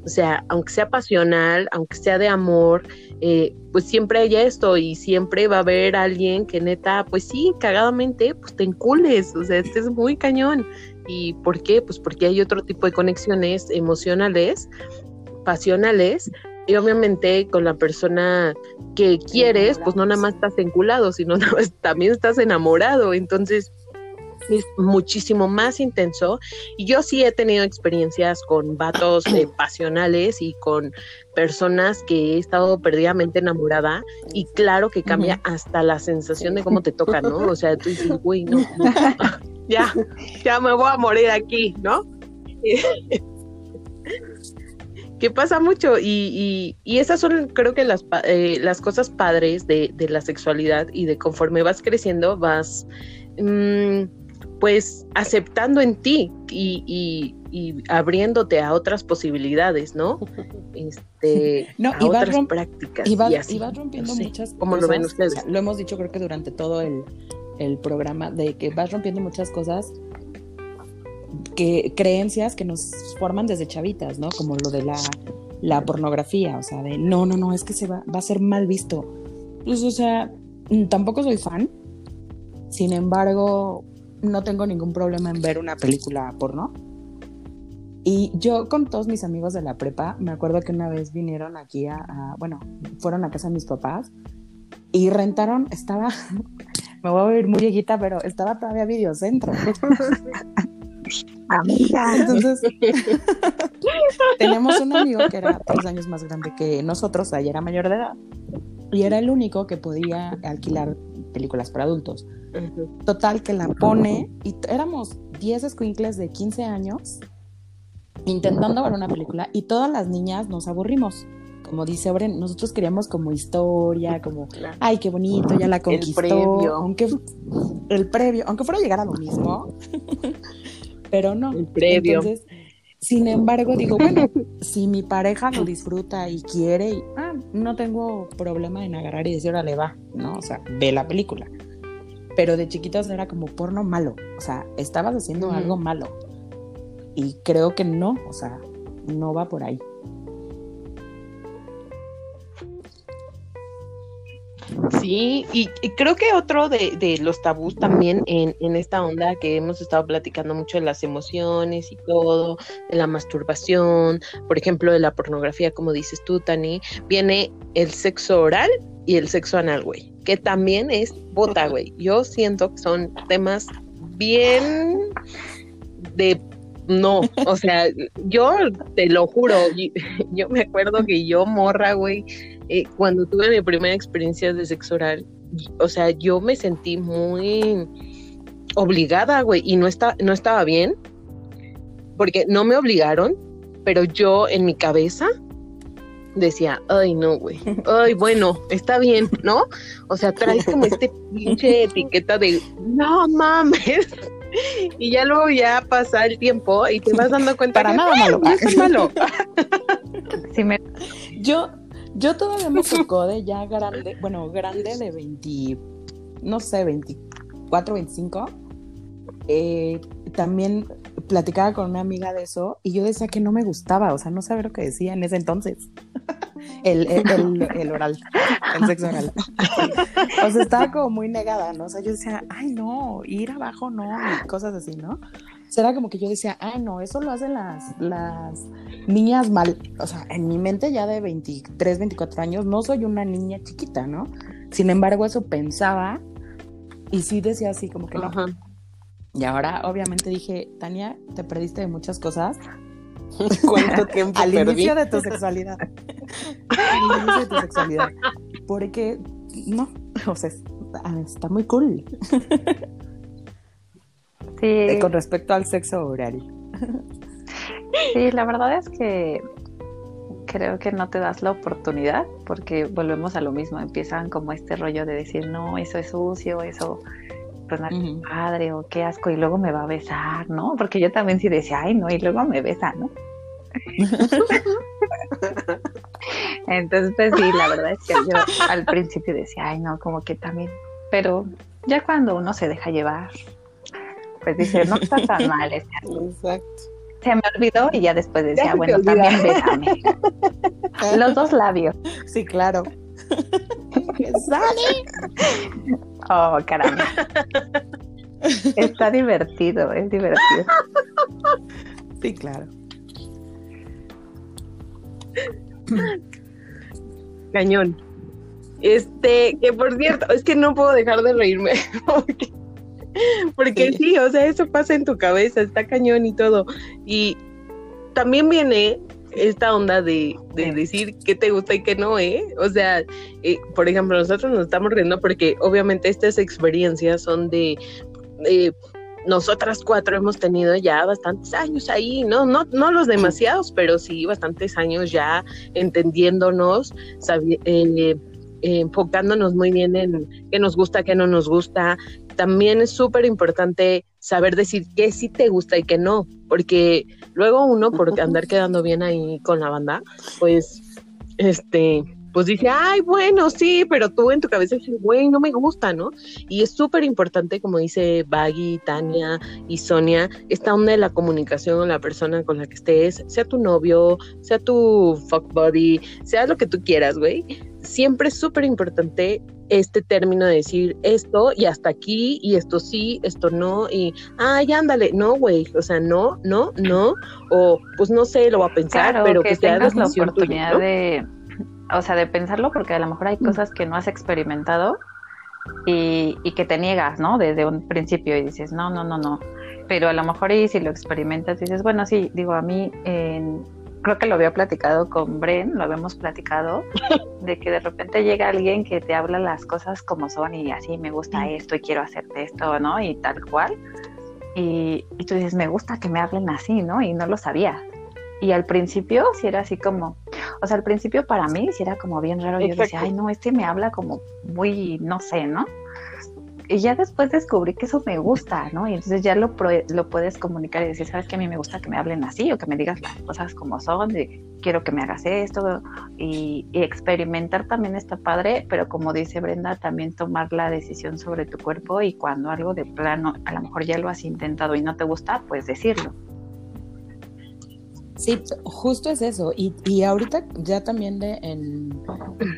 O sea, aunque sea pasional, aunque sea de amor, eh, pues siempre hay esto y siempre va a haber alguien que neta, pues sí, cagadamente, pues te encules, o sea, este es muy cañón. ¿Y por qué? Pues porque hay otro tipo de conexiones emocionales, pasionales, y obviamente con la persona que quieres, pues no nada más estás enculado, sino nada más, también estás enamorado. Entonces, es muchísimo más intenso. Y yo sí he tenido experiencias con vatos eh, pasionales y con personas que he estado perdidamente enamorada. Y claro que cambia hasta la sensación de cómo te toca, ¿no? O sea, tú dices, güey, no, ya, ya me voy a morir aquí, ¿no? que pasa mucho y, y, esas son creo que las, eh, las cosas padres de, de, la sexualidad y de conforme vas creciendo vas mmm, pues aceptando en ti y, abriéndote a otras posibilidades, ¿no? Este, a otras prácticas. Y, vas, rompiendo muchas cosas. ¿Cómo lo ven ustedes? lo hemos dicho creo que durante todo el, programa, de que vas rompiendo muchas cosas que creencias que nos forman desde chavitas, ¿no? Como lo de la, la pornografía, o sea, de no, no, no, es que se va, va a ser mal visto. Pues, o sea, tampoco soy fan. Sin embargo, no tengo ningún problema en ver una película porno. Y yo con todos mis amigos de la prepa, me acuerdo que una vez vinieron aquí a, bueno, fueron a casa de mis papás y rentaron, estaba, me voy a ver muy viejita, pero estaba todavía videocentro. Amiga. Entonces, tenemos un amigo que era tres años más grande que nosotros, o era mayor de edad, y era el único que podía alquilar películas para adultos. Total, que la pone y éramos 10 squinkles de 15 años intentando ver una película y todas las niñas nos aburrimos. Como dice Bren, nosotros queríamos como historia, como, ay, qué bonito, ya la conquistó. El previo. Aunque, el previo, aunque fuera a llegar a lo mismo. pero no. El previo. Entonces, sin embargo, digo, bueno, si mi pareja lo disfruta y quiere, y, ah, no tengo problema en agarrar y decir, órale, va, ¿no? O sea, ve la película pero de chiquitos era como porno malo, o sea, estabas haciendo algo malo. Y creo que no, o sea, no va por ahí. Sí, y, creo que otro de, los tabús también en, en, esta onda que hemos estado platicando mucho de las emociones y todo, de la masturbación, por ejemplo, de la pornografía, como dices tú, Tani, viene el sexo oral y el sexo anal, güey que también es bota, güey. Yo siento que son temas bien de no, o sea, yo te lo juro, yo, me acuerdo que yo morra, güey, eh, cuando tuve mi primera experiencia de sexo oral, o sea, yo me sentí muy obligada, güey, y no, está, no estaba bien, porque no me obligaron, pero yo en mi cabeza decía, ay no, güey, ay bueno, está bien, ¿no? O sea, traes como este pinche etiqueta de, no mames. Y ya luego ya pasa el tiempo y te vas dando cuenta Para nada malo. es malo. me... Yo, yo todavía me tocó de ya grande, bueno, grande de 20, no sé, 24, 25. Eh, también platicaba con una amiga de eso y yo decía que no me gustaba, o sea, no sabía lo que decía en ese entonces. el, el, oral, el sexo oral. o sea, estaba como muy negada, ¿no? O sea, yo decía, ay, no, ir abajo no, y cosas así, ¿no? Será como que yo decía, ah, no, eso lo hacen las, las niñas mal. O sea, en mi mente ya de 23, 24 años, no soy una niña chiquita, ¿no? Sin embargo, eso pensaba y sí decía así como que no. Y ahora, obviamente, dije, Tania, te perdiste de muchas cosas. ¿Cuánto tiempo Al perdí? inicio de tu sexualidad. Al inicio de tu sexualidad. Porque, no, o sea, ah, está muy cool. Sí, Eh, Con respecto al sexo horario. sí, la verdad es que creo que no te das la oportunidad porque volvemos a lo mismo, empiezan como este rollo de decir, no, eso es sucio, eso pues no Ujú. padre o qué asco y luego me va a besar, ¿no? Porque yo también sí decía, ay, no, y luego me besa, ¿no? Entonces, pues sí, la verdad es que yo al principio decía, ay, no, como que también, pero ya cuando uno se deja llevar, pues dice, no está tan mal, este Exacto. se me olvidó y ya después decía, bueno, también bésame. Los dos labios. Sí, claro. ¡Sale! Oh, caramba. Está divertido, es divertido. Sí, claro. Cañón. Este, que por cierto, es que no puedo dejar de reírme. Porque, porque Sí. sí. o sea, eso pasa en tu cabeza, está cañón y todo. Y también viene esta onda de, de decir qué te gusta y qué no, ¿eh? O sea, eh, por ejemplo, nosotros nos estamos riendo porque obviamente estas experiencias son de... eh, nosotras cuatro hemos tenido ya bastantes años ahí, no, no, no los demasiados, pero sí bastantes años ya entendiéndonos, sabi- eh, eh, enfocándonos muy bien en qué nos gusta, qué no nos gusta. También es súper importante saber decir qué sí te gusta y qué no, porque luego uno, por andar quedando bien ahí con la banda, pues, este, pues dice, ay, bueno, sí, pero tú en tu cabeza dices, güey, no me gusta, ¿no? Y es súper importante, como dice Baggy, Tania y Sonia, esta onda de la comunicación con la persona con la que estés, sea tu novio, sea tu fuck buddy, sea lo que tú quieras, güey. Siempre es súper importante este término de decir esto y hasta aquí y esto sí, esto no y ay, ándale, no, güey, o sea, no, no, no, o pues no sé, lo voy a pensar, Claro, pero que, que, sea tengas la tuya, oportunidad ¿no? de, o sea, de pensarlo, porque a lo mejor hay cosas que no has experimentado y, y que te niegas, ¿no? Desde un principio y dices, no, no, no, no. Pero a lo mejor y si lo experimentas dices, bueno, sí, digo, a mí en- creo que lo había platicado con Bren, lo habíamos platicado, de que de repente llega alguien que te habla las cosas como son y así me gusta esto y quiero hacerte esto, ¿no? Y tal cual. Y, y tú dices, me gusta que me hablen así, ¿no? Y no lo sabía. Y al principio sí era así como, o sea, al principio para mí sí era como bien raro. Yo decía, ay, no, este me habla como muy, no sé, ¿no? Y ya después descubrí que eso me gusta, ¿no? Y entonces ya lo, pro- lo puedes comunicar y decir, sabes que a mí me gusta que me hablen así o que me digas las cosas como son, de quiero que me hagas esto y, y experimentar también está padre, pero como dice Brenda, también tomar la decisión sobre tu cuerpo y cuando algo de plano, a lo mejor ya lo has intentado y no te gusta, pues decirlo. Sí, justo es eso. Y, y ahorita ya también de en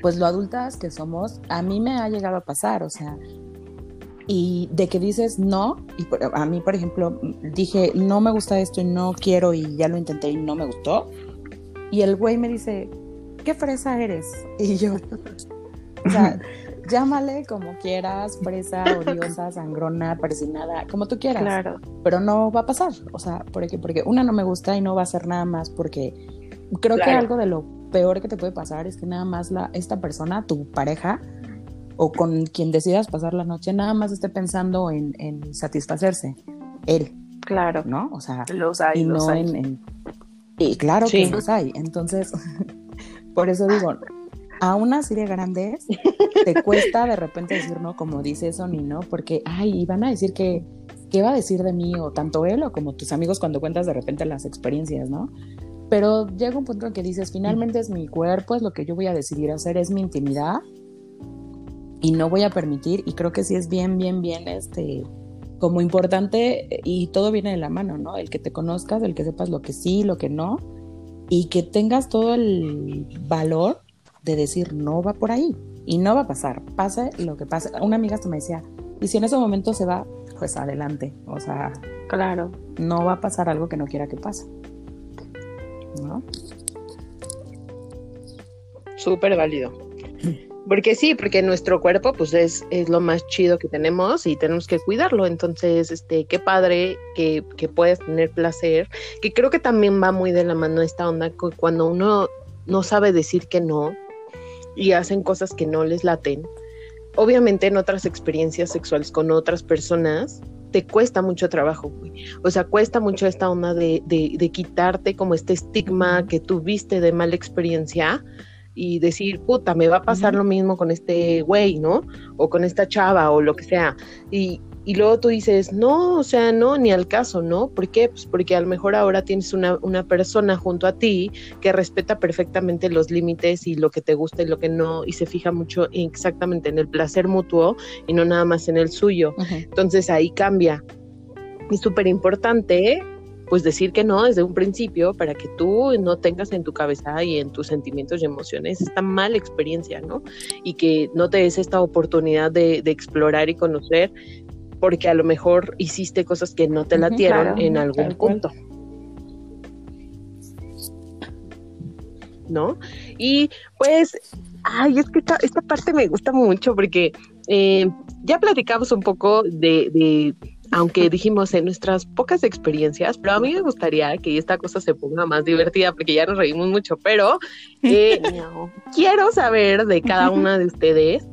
pues lo adultas que somos, a mí me ha llegado a pasar, o sea, y de que dices no, y a mí, por ejemplo, dije, no me gusta esto y no quiero y ya lo intenté y no me gustó. Y el güey me dice, ¿qué fresa eres? Y yo, o sea, llámale como quieras, fresa, odiosa, sangrona, persinada, como tú quieras Claro. pero no va a pasar, o sea, porque, porque una no me gusta y no va a ser nada más porque creo que algo de lo peor que te puede pasar es que nada más la, esta persona, tu pareja o con quien decidas pasar la noche, nada más esté pensando en, en satisfacerse, él, Claro. ¿no? O sea, Los hay, y los no hay. en, en- Y claro Sí. que los hay, entonces, por eso digo, a una serie grandes te cuesta de repente decir no, como dice Sony, ¿no? Porque, ay, van a decir que, ¿qué va a decir de mí? O tanto él o como tus amigos cuando cuentas de repente las experiencias, ¿no? Pero llega un punto en que dices, finalmente es mi cuerpo, es lo que yo voy a decidir hacer, es mi intimidad y no voy a permitir, y creo que sí es bien, bien, bien, este, como importante y todo viene de la mano, ¿no? El que te conozcas, el que sepas lo que sí, lo que no, y que tengas todo el valor de decir no va por ahí y no va a pasar, pase lo que pase. Una amiga hasta me decía, y si en ese momento se va, pues adelante. O sea, Claro. no va a pasar algo que no quiera que pase. ¿No? Súper válido. Porque sí, porque nuestro cuerpo pues es, es lo más chido que tenemos y tenemos que cuidarlo. Entonces, este, qué padre que, que puedas tener placer, que creo que también va muy de la mano esta onda cu- cuando uno no sabe decir que no y hacen cosas que no les laten. Obviamente en otras experiencias sexuales con otras personas te cuesta mucho trabajo, güey. O sea, cuesta mucho esta onda de, de, de quitarte como este estigma que tuviste de mala experiencia y decir, puta, me va a pasar lo mismo con este güey, ¿no? O con esta chava o lo que sea. Y, y luego tú dices, no, o sea, no, ni al caso, ¿no? ¿Por qué? Pues porque a lo mejor ahora tienes una, una persona junto a ti que respeta perfectamente los límites y lo que te gusta y lo que no, y se fija mucho exactamente en el placer mutuo y no nada más en el suyo. Ujú. Entonces ahí cambia. Es súper importante, pues decir que no desde un principio para que tú no tengas en tu cabeza y en tus sentimientos y emociones esta mala experiencia, ¿no? Y que no te des esta oportunidad de, de explorar y conocer porque a lo mejor hiciste cosas que no te latieron claro, en algún punto. ¿No? Y pues, ay, es que esta, esta parte me gusta mucho porque eh, ya platicamos un poco de, de, aunque dijimos en nuestras pocas experiencias, pero a mí me gustaría que esta cosa se ponga más divertida porque ya nos reímos mucho, pero eh, quiero saber de cada una de ustedes,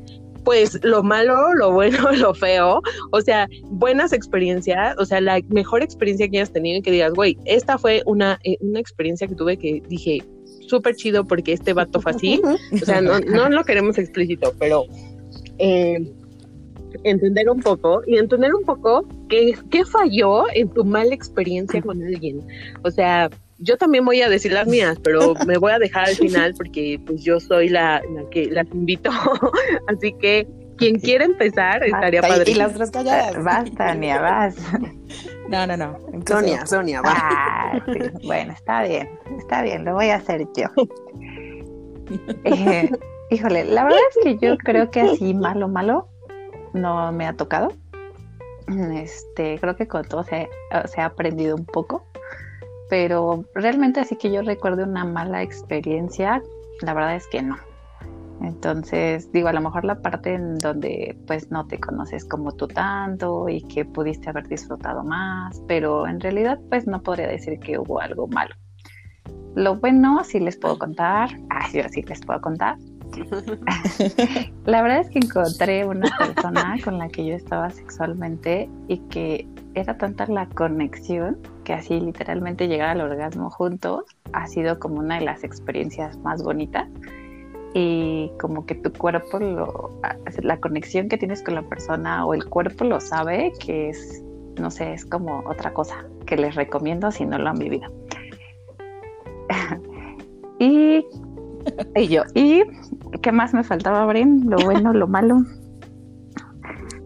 pues lo malo, lo bueno, lo feo, o sea, buenas experiencias, o sea, la mejor experiencia que hayas tenido y que digas, güey, esta fue una, eh, una experiencia que tuve que dije, súper chido porque este vato fue así, o sea, no, no lo queremos explícito, pero eh, entender un poco y entender un poco qué, qué falló en tu mala experiencia con alguien. O sea, yo también voy a decir las mías, pero me voy a dejar al final porque pues yo soy la, la que las invito. Así que quien quiera empezar estaría Y- padre. Y las tres calladas. Vas, Tania, vas. No, no, no. Sonia, Sonia, va. Ah, sí. Bueno, está bien, está bien, lo voy a hacer yo. Eh, híjole, la verdad es que yo creo que así malo, malo no me ha tocado. Este, creo que con todo se, se ha aprendido un poco, pero realmente así que yo recuerde una mala experiencia, la verdad es que no. Entonces, digo, a lo mejor la parte en donde pues no te conoces como tú tanto y que pudiste haber disfrutado más, pero en realidad pues no podría decir que hubo algo malo. Lo bueno sí les puedo contar, ah, sí, sí les puedo contar. la verdad es que encontré una persona con la que yo estaba sexualmente y que era tanta la conexión que así literalmente llegar al orgasmo juntos ha sido como una de las experiencias más bonitas. Y como que tu cuerpo lo la conexión que tienes con la persona o el cuerpo lo sabe que es no sé es como otra cosa que les recomiendo si no lo han vivido. Y, y yo y qué más me faltaba Bren lo bueno lo malo.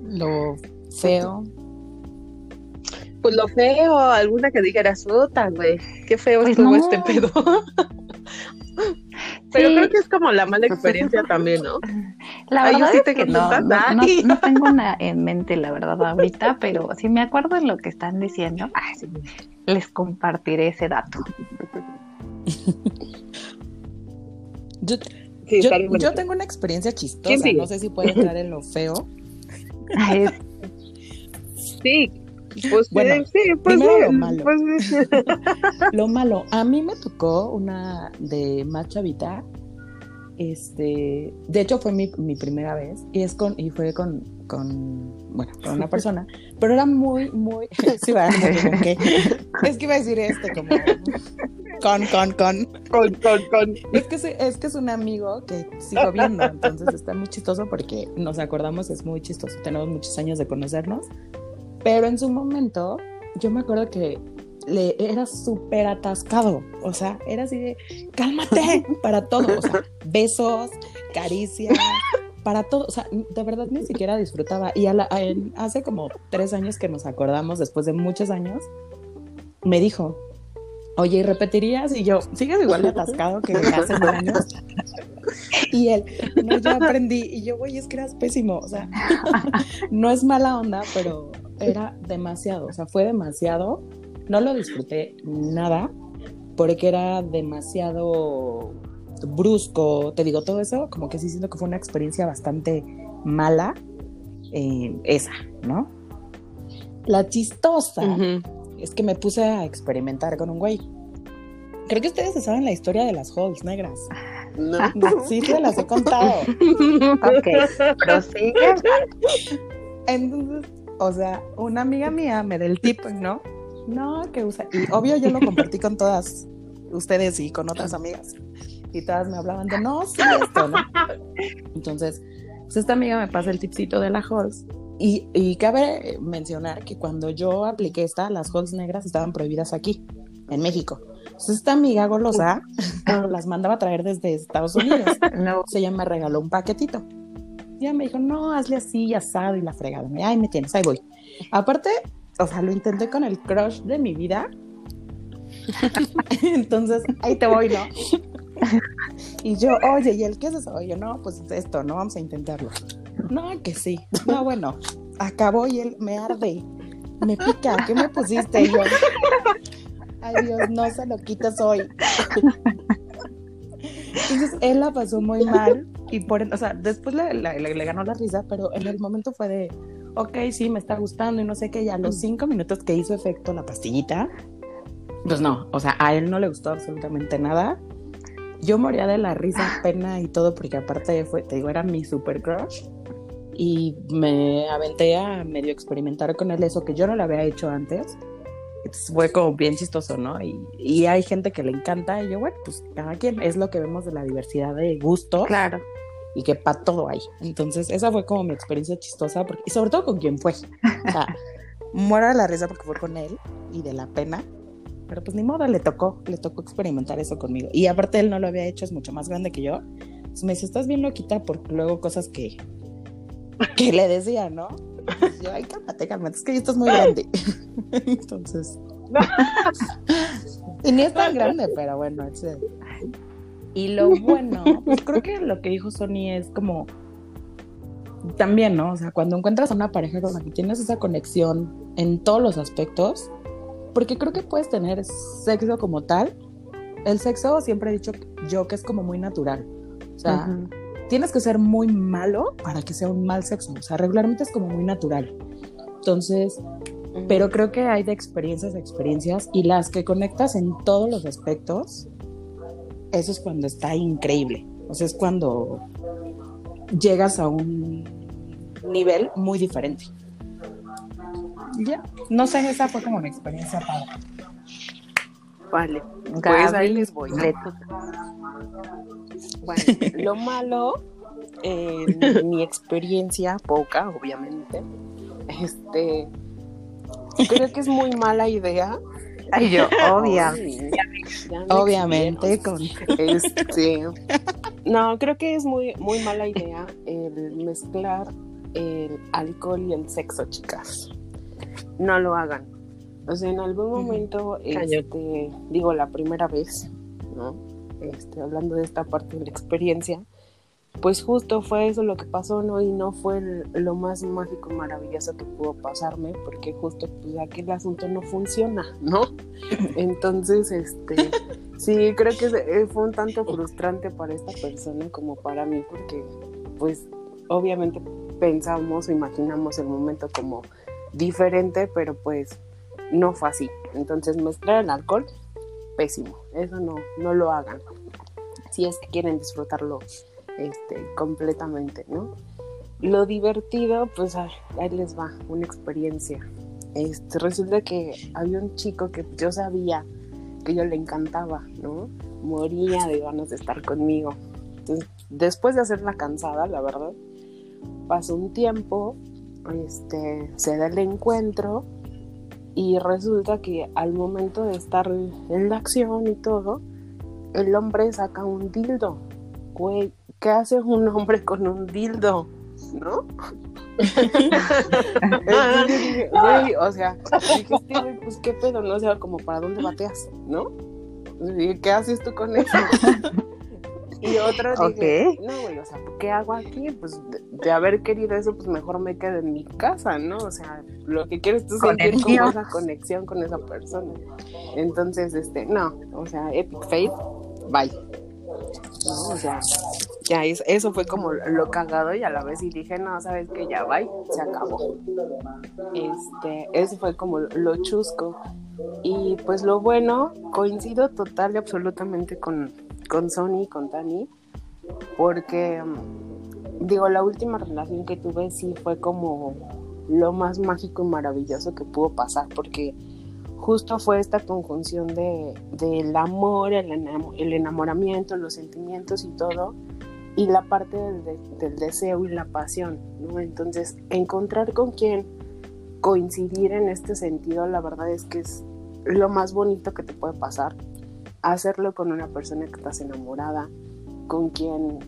Lo feo. Pues lo feo, alguna que dijeras, puta, güey, qué feo Pues estuvo no. este pedo. Pero Sí. creo que es como la mala experiencia también, ¿no? La Ay, yo verdad sí es tengo que no, no, no- tengo una en mente, la verdad, ahorita, pero si me acuerdo en lo que están diciendo, sí, les compartiré ese dato. Yo, Sí, yo, yo tengo una experiencia chistosa. No sé si puede entrar en lo feo. Sí, pues Bueno, sí, pues primero sí, lo malo. pues sí. Lo malo, a mí me tocó una de más chavita. Este, de hecho fue mi, mi primera vez y es con y fue con, con bueno, con una persona, pero era muy muy sí, va, es que iba a decir este como con con con Con, con, con. es que es, es que es un amigo que sigo viendo, entonces está muy chistoso porque nos acordamos, es muy chistoso, tenemos muchos años de conocernos, pero en su momento yo me acuerdo que le era súper atascado, o sea, era así de, cálmate, para todo, o sea, besos, caricias, para todo, o sea, de verdad ni siquiera disfrutaba. Y a la- a- en- hace como tres años que nos acordamos, después de muchos años, me dijo, oye, ¿y repetirías? Y yo, ¿sigues igual de atascado que hace nueve años? Y él, no, ya aprendí. Y yo, güey, es que eras pésimo. O sea, no es mala onda, pero era demasiado, o sea, fue demasiado. No lo disfruté nada porque era demasiado brusco, te digo todo eso, como que sí siento que fue una experiencia bastante mala, eh, esa, ¿no? La chistosa es que me puse a experimentar con un güey. Creo que ustedes saben la historia de las halls negras. No. Sí, se las he contado. ok, prosigue. Entonces, o sea, una amiga mía me da el tip, ¿no? No, que usa. Y obvio yo lo compartí con todas ustedes y con otras amigas. Y todas me hablaban de, no, sí, esto, ¿no? Entonces, pues esta amiga me pasa el tipcito de la Halls. Y, y cabe mencionar que cuando yo apliqué esta, las Halls negras estaban prohibidas aquí, en México. Entonces esta amiga golosa las mandaba a traer desde Estados Unidos. No. Se ella me regaló un paquetito. Y ella me dijo, no, hazle así, asado y la fregada. Ay, me tienes, ahí voy. Aparte, o sea, lo intenté con el crush de mi vida. Entonces, ahí te voy, ¿no? Y yo, oye, ¿y el qué es eso? Oye, no, pues esto, no vamos a intentarlo. No, que sí. No, bueno, acabó y él me arde. Me pica, ¿qué me pusiste? Y yo, ay Dios, no se lo quitas hoy. Entonces él la pasó muy mal y por, o sea, después le, le- le- le ganó la risa, pero en el momento fue de, ok, sí, me está gustando y no sé qué, y a los cinco minutos que hizo efecto la pastillita, pues no, o sea, a él no le gustó absolutamente nada. Yo moría de la risa, pena y todo, porque aparte fue, te digo, era mi super crush. Y me aventé a medio experimentar con él eso que yo no lo había hecho antes. Entonces fue como bien chistoso, ¿no? Y, y hay gente que le encanta y yo, bueno, pues cada quien es lo que vemos de la diversidad de gustos Claro. Y que para todo hay. Entonces, esa fue como mi experiencia chistosa, porque, y sobre todo con quien fue. O sea, muero de la risa porque fue con él y de la pena. Pero pues ni modo, le tocó, le tocó experimentar eso conmigo. Y aparte él no lo había hecho, es mucho más grande que yo. Entonces me dice, estás bien loquita porque luego cosas que, que le decía, ¿no? Y yo, ay, cálmate, cálmate, es que ya estás muy grande. Entonces. y ni es tan grande, pero bueno, ese- y lo bueno, pues creo que lo que dijo Sony es como también, ¿no? O sea, cuando encuentras a una pareja con la que tienes esa conexión en todos los aspectos, porque creo que puedes tener sexo como tal. El sexo siempre he dicho yo que es como muy natural. O sea, Ujú. tienes que ser muy malo para que sea un mal sexo. O sea, regularmente es como muy natural. Entonces, pero creo que hay de experiencias a experiencias y las que conectas en todos los aspectos, eso es cuando está increíble. O sea, es cuando llegas a un nivel muy diferente. Ya, no sé, esa fue como mi experiencia padre. Vale, pues ahí les voy. ¿no? Bueno, lo malo, en mi experiencia, poca, obviamente, este, creo que es muy mala idea. Ay, yo, Obviamente, explico. con Este, no, creo que es muy, muy mala idea el mezclar el alcohol y el sexo, chicas. No lo hagan. O sea, en algún momento, este, digo, la primera vez, ¿no? Este, hablando de esta parte de la experiencia, pues justo fue eso lo que pasó, ¿no? Y no fue el- lo más mágico, maravilloso que pudo pasarme, porque justo pues aquí el asunto no funciona, ¿no? Entonces, este, sí, creo que eh, fue un tanto frustrante para esta persona como para mí, porque pues obviamente pensamos o imaginamos el momento como diferente, pero pues no fue así. Entonces mezclar el alcohol, pésimo, eso no, no lo hagan. Si es que quieren disfrutarlo este, completamente, ¿no? Lo divertido, pues ah, ahí les va, una experiencia. Este, resulta que había un chico que yo sabía que yo le encantaba, ¿no? Moría de ganas de estar conmigo. Después de hacer la cansada, la verdad, pasó un tiempo, este, se da el encuentro y resulta que al momento de estar en la acción y todo, el hombre saca un dildo. Güey, ¿qué hace un hombre con un dildo? ¿No? Dije, güey, o sea, dije, güey, pues qué pedo, no o sea, como para dónde bateas, ¿no? Dije, ¿qué haces tú con eso? Y otro dije, no, güey, o sea, ¿qué hago aquí? Pues de, haber querido eso, pues mejor me quedo en mi casa, ¿no? O sea, lo que quieres tú sentir como esa conexión con esa persona. Entonces, este, no, o sea, Epic Faith, bye. ¿No? O sea, ya eso fue como lo cagado y a la vez y dije, no, sabes que ya bye, se acabó. Este, eso fue como lo chusco. Y pues lo bueno, coincido total y absolutamente con, con Sony, con Tani, porque mm, digo, la última relación que tuve sí fue como lo más mágico y maravilloso que pudo pasar, porque justo fue esta conjunción de, del amor, el, el, enamoramiento, los sentimientos y todo, y la parte del, del deseo y la pasión, ¿no? Entonces, encontrar con quién coincidir en este sentido, la verdad es que es lo más bonito que te puede pasar hacerlo con una persona que estás enamorada, con quien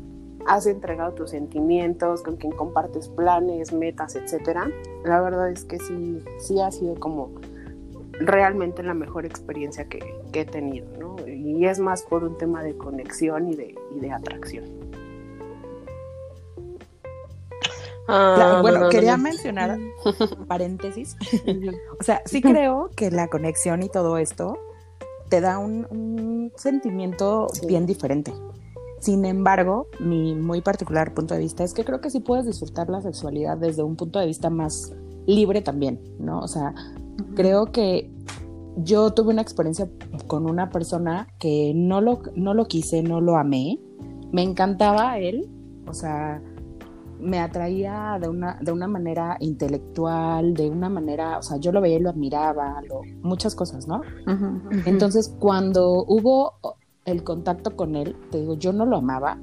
has entregado tus sentimientos, con quien compartes planes, metas, etcétera. La verdad es que sí, sí ha sido como realmente la mejor experiencia que, he tenido, ¿no? Y es más por un tema de conexión y de, y de atracción. Ah, bueno, quería mencionar paréntesis. o sea, sí creo que la conexión y todo esto te da un, sentimiento bien diferente. Sin embargo, mi muy particular punto de vista es que creo que sí puedes disfrutar la sexualidad desde un punto de vista más libre también, ¿no? O sea, creo que yo tuve una experiencia con una persona que no lo, no lo quise, no lo amé. Me encantaba él, o sea, me atraía de una, de una manera intelectual, de una manera, o sea, yo lo veía y lo admiraba, muchas cosas, ¿no? Entonces, cuando hubo el contacto con él, te digo, yo no lo amaba,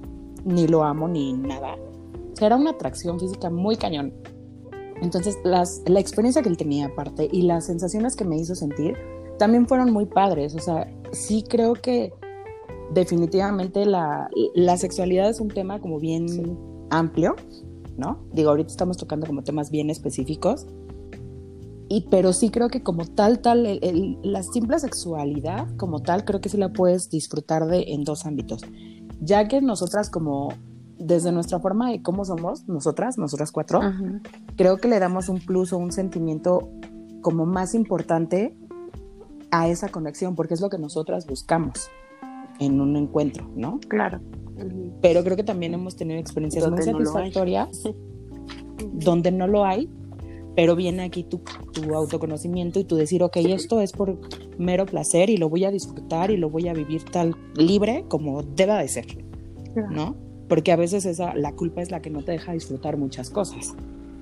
ni lo amo, ni nada. O sea, era una atracción física muy cañón. Entonces, las, la experiencia que él tenía aparte y las sensaciones que me hizo sentir también fueron muy padres. O sea, sí creo que definitivamente la, la sexualidad es un tema como bien amplio ¿no? Digo, ahorita estamos tocando como temas bien específicos, y, pero sí creo que como tal, tal, la simple sexualidad como tal, creo que sí la puedes disfrutar de en dos ámbitos. Ya que nosotras como, desde nuestra forma de cómo somos, nosotras, nosotras cuatro, creo que le damos un plus o un sentimiento como más importante a esa conexión, porque es lo que nosotras buscamos en un encuentro, ¿no? Claro. Pero creo que también hemos tenido experiencias muy satisfactorias donde no lo hay, pero viene aquí tu, tu, autoconocimiento y tu decir, ok, esto es por mero placer y lo voy a disfrutar y lo voy a vivir tal libre como deba de ser, ¿no? Porque a veces esa, la culpa es la que no te deja disfrutar muchas cosas.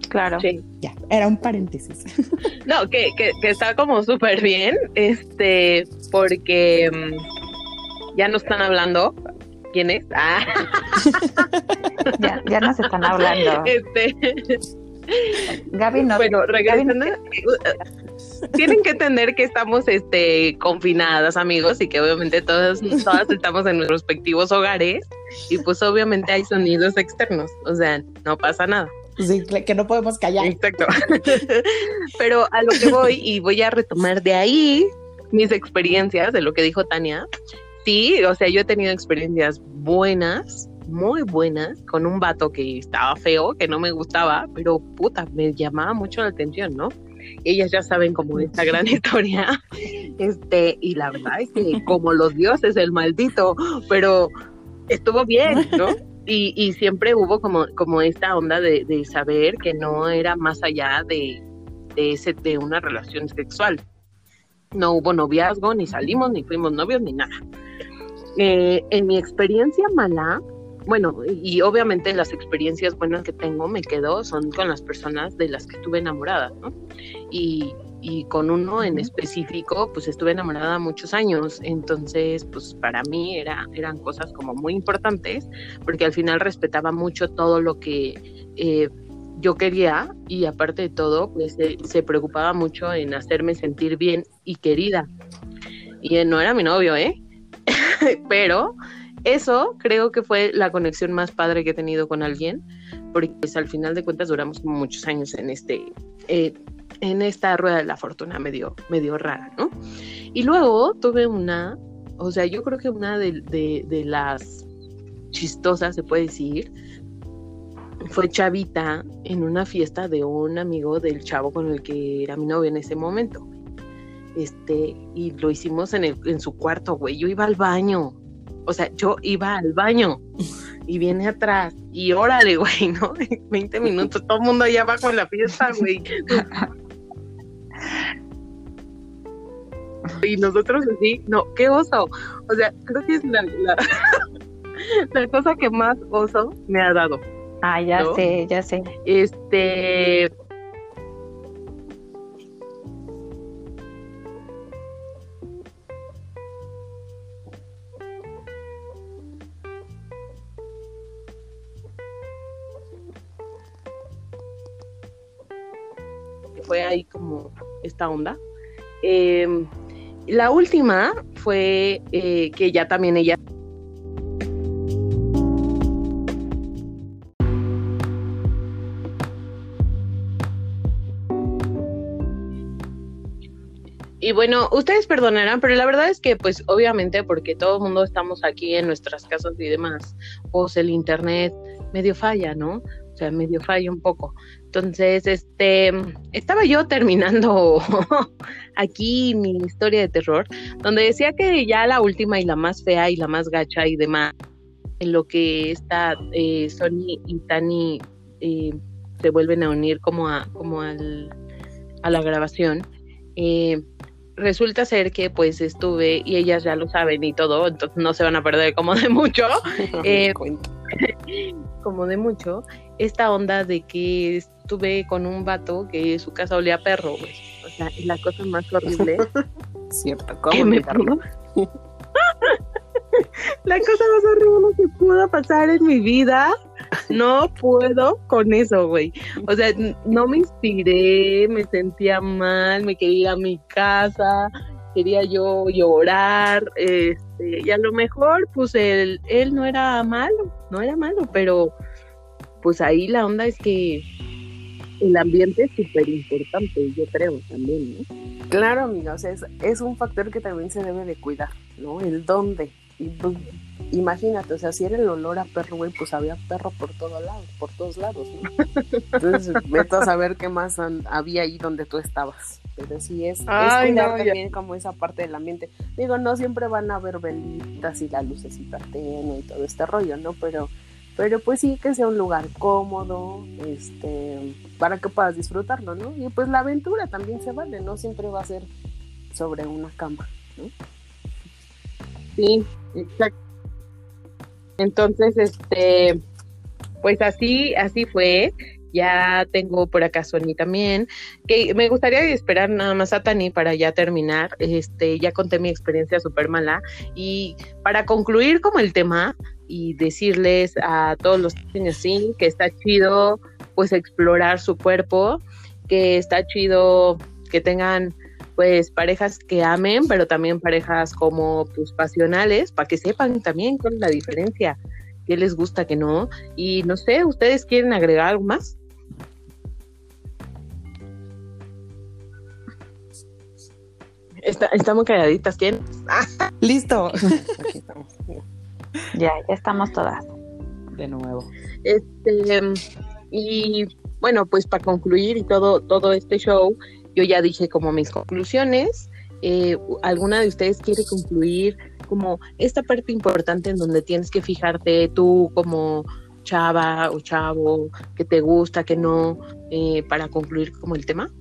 Claro. Sí. Ya, era un paréntesis. No, que, que, que está como súper bien, este, porque mm, ya no están hablando, quién es. Ah. ya, ya nos están hablando. Este. Gaby no. Bueno, regresando. Tienen que entender que estamos este, confinadas, amigos, y que obviamente todas, todas estamos en nuestros respectivos hogares, y pues obviamente hay sonidos externos, o sea, no pasa nada. Sí, que no podemos callar. Exacto. Pero a lo que voy, y voy a retomar de ahí mis experiencias de lo que dijo Tania, sí, o sea, yo he tenido experiencias buenas, muy buenas, con un vato que estaba feo, que no me gustaba, pero puta, me llamaba mucho la atención, ¿no? Ellas ya saben como esta gran historia, este, y la verdad es que como los dioses, el maldito, pero estuvo bien, ¿no? Y, y siempre hubo como, como esta onda de, de saber que no era más allá de, de, ese, de una relación sexual. No hubo noviazgo, ni salimos, ni fuimos novios, ni nada. Eh, en mi experiencia mala, bueno, y obviamente las experiencias buenas que tengo me quedo son con las personas de las que estuve enamorada, ¿no? Y, y con uno en específico, pues estuve enamorada muchos años, entonces, pues para mí era, eran cosas como muy importantes, porque al final respetaba mucho todo lo que eh, yo quería y aparte de todo, pues se preocupaba mucho en hacerme sentir bien y querida. Y no era mi novio, ¿eh? pero eso creo que fue la conexión más padre que he tenido con alguien, porque pues, al final de cuentas duramos muchos años en este, eh, en esta rueda de la fortuna medio, medio rara, ¿no? Y luego tuve una, o sea, yo creo que una de, de, las chistosa, se puede decir, fue chavita en una fiesta de un amigo del chavo con el que era mi novio en ese momento. Este, y lo hicimos en, el, en su cuarto, güey. Yo iba al baño. O sea, yo iba al baño y viene atrás y órale, güey, ¿no? 20 minutos, todo el mundo allá abajo en la fiesta, güey. y nosotros así, no, qué oso. O sea, creo que es la, la, cosa que más oso me ha dado. Ah, ya sé, ya sé. Este. Fue ahí como esta onda. Eh, la última fue eh, que ya también ella Y bueno, ustedes perdonarán, pero la verdad es que, pues, obviamente, porque todo el mundo estamos aquí en nuestras casas y demás, pues el internet medio falla, ¿no? O sea, medio falla un poco. Entonces, este, estaba yo terminando aquí mi historia de terror, donde decía que ya la última y la más fea y la más gacha y demás, en lo que está eh, Sony y Tani eh, se vuelven a unir como a, como al, a la grabación. Eh, resulta ser que pues estuve y ellas ya lo saben y todo, entonces no se van a perder como de mucho. como de mucho esta onda de que estuve con un vato que su casa olía a perro, güey. O sea, la cosa más horrible. Cierto, ¿cómo me La cosa más horrible que pudo pasar en mi vida. No puedo con eso, güey. O sea, no me inspiré, me sentía mal, me quería ir a mi casa, quería yo llorar, este, y a lo mejor, pues él, él no era malo, no era malo, pero pues ahí la onda es que el ambiente es súper importante, yo creo también, ¿no? Claro, amiga, o sea, es, es, un factor que también se debe de cuidar, ¿no? El dónde. Y pues, imagínate, o sea, si era el olor a perro, güey, pues había perro por todos lados, por todos lados, ¿no? Entonces, vete a saber qué más había ahí donde tú estabas. Pero sí es, es cuidar también como esa parte del ambiente. Digo, no siempre van a haber velitas y la lucecita tenue y todo este rollo, ¿no? Pero pero pues sí que sea un lugar cómodo, este, para que puedas disfrutarlo, ¿no? Y pues la aventura también se vale, no siempre va a ser sobre una cama, ¿no? Sí, exacto. Entonces, este, pues así, así fue. Ya tengo por acá Sony también, que me gustaría esperar nada más a Tani para ya terminar. Este, ya conté mi experiencia súper mala. Y para concluir como el tema, y decirles a todos los niños sí que está chido pues explorar su cuerpo, que está chido que tengan pues parejas que amen, pero también parejas como pues pasionales, para que sepan también cuál es la diferencia, qué les gusta, qué no. Y no sé, ¿ustedes quieren agregar algo más? Está, estamos calladitas, ¿quién? Listo. Ya, ya estamos todas. De nuevo. Este, y bueno, pues para concluir y todo, todo este show, yo ya dije como mis conclusiones. Eh, ¿Alguna de ustedes quiere concluir como esta parte importante en donde tienes que fijarte tú como chava o chavo, que te gusta, que no, eh, para concluir como el tema?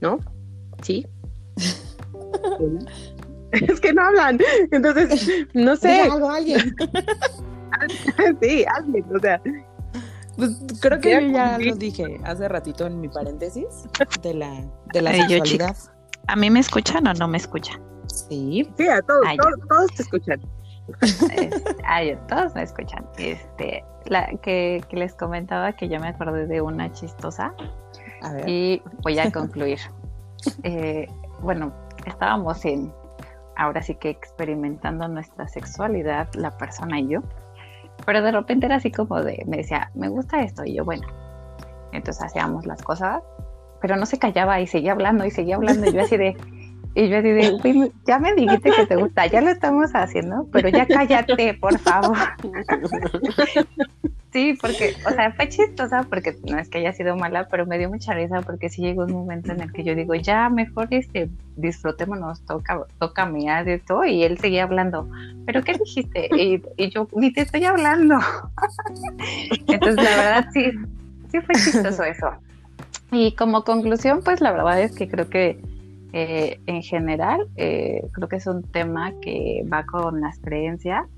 ¿No? ¿Sí? es que no hablan. Entonces, no sé. algo alguien. sí, alguien, o sea. Pues creo que yo ya lo dije hace ratito en mi paréntesis de la, de la sexualidad. ¿A mí me escuchan o no me escuchan? Sí. Sí, a todos, todos, te escuchan. ay, todos me escuchan. Este, la que, que, les comentaba que yo me acordé de una chistosa. A ver. Y voy a concluir. eh, bueno, estábamos en, ahora sí que experimentando nuestra sexualidad, la persona y yo, pero de repente era así como de, me decía, me gusta esto, y yo, bueno, entonces hacíamos las cosas, pero no se callaba y seguía hablando y seguía hablando, y yo así de, Y yo digo, ya me dijiste que te gusta, ya lo estamos haciendo, pero ya cállate, por favor. Sí, porque, o sea, fue chistosa porque no es que haya sido mala, pero me dio mucha risa porque sí llegó un momento en el que yo digo, ya, mejor este, disfrutémonos, toca, toca mirar de todo, y él seguía hablando, ¿pero qué dijiste? Y, y yo, ni te estoy hablando. Entonces, la verdad, sí, sí fue chistoso eso. Y como conclusión, pues la verdad es que creo que eh, en general, eh, creo que es un tema que va con las creencias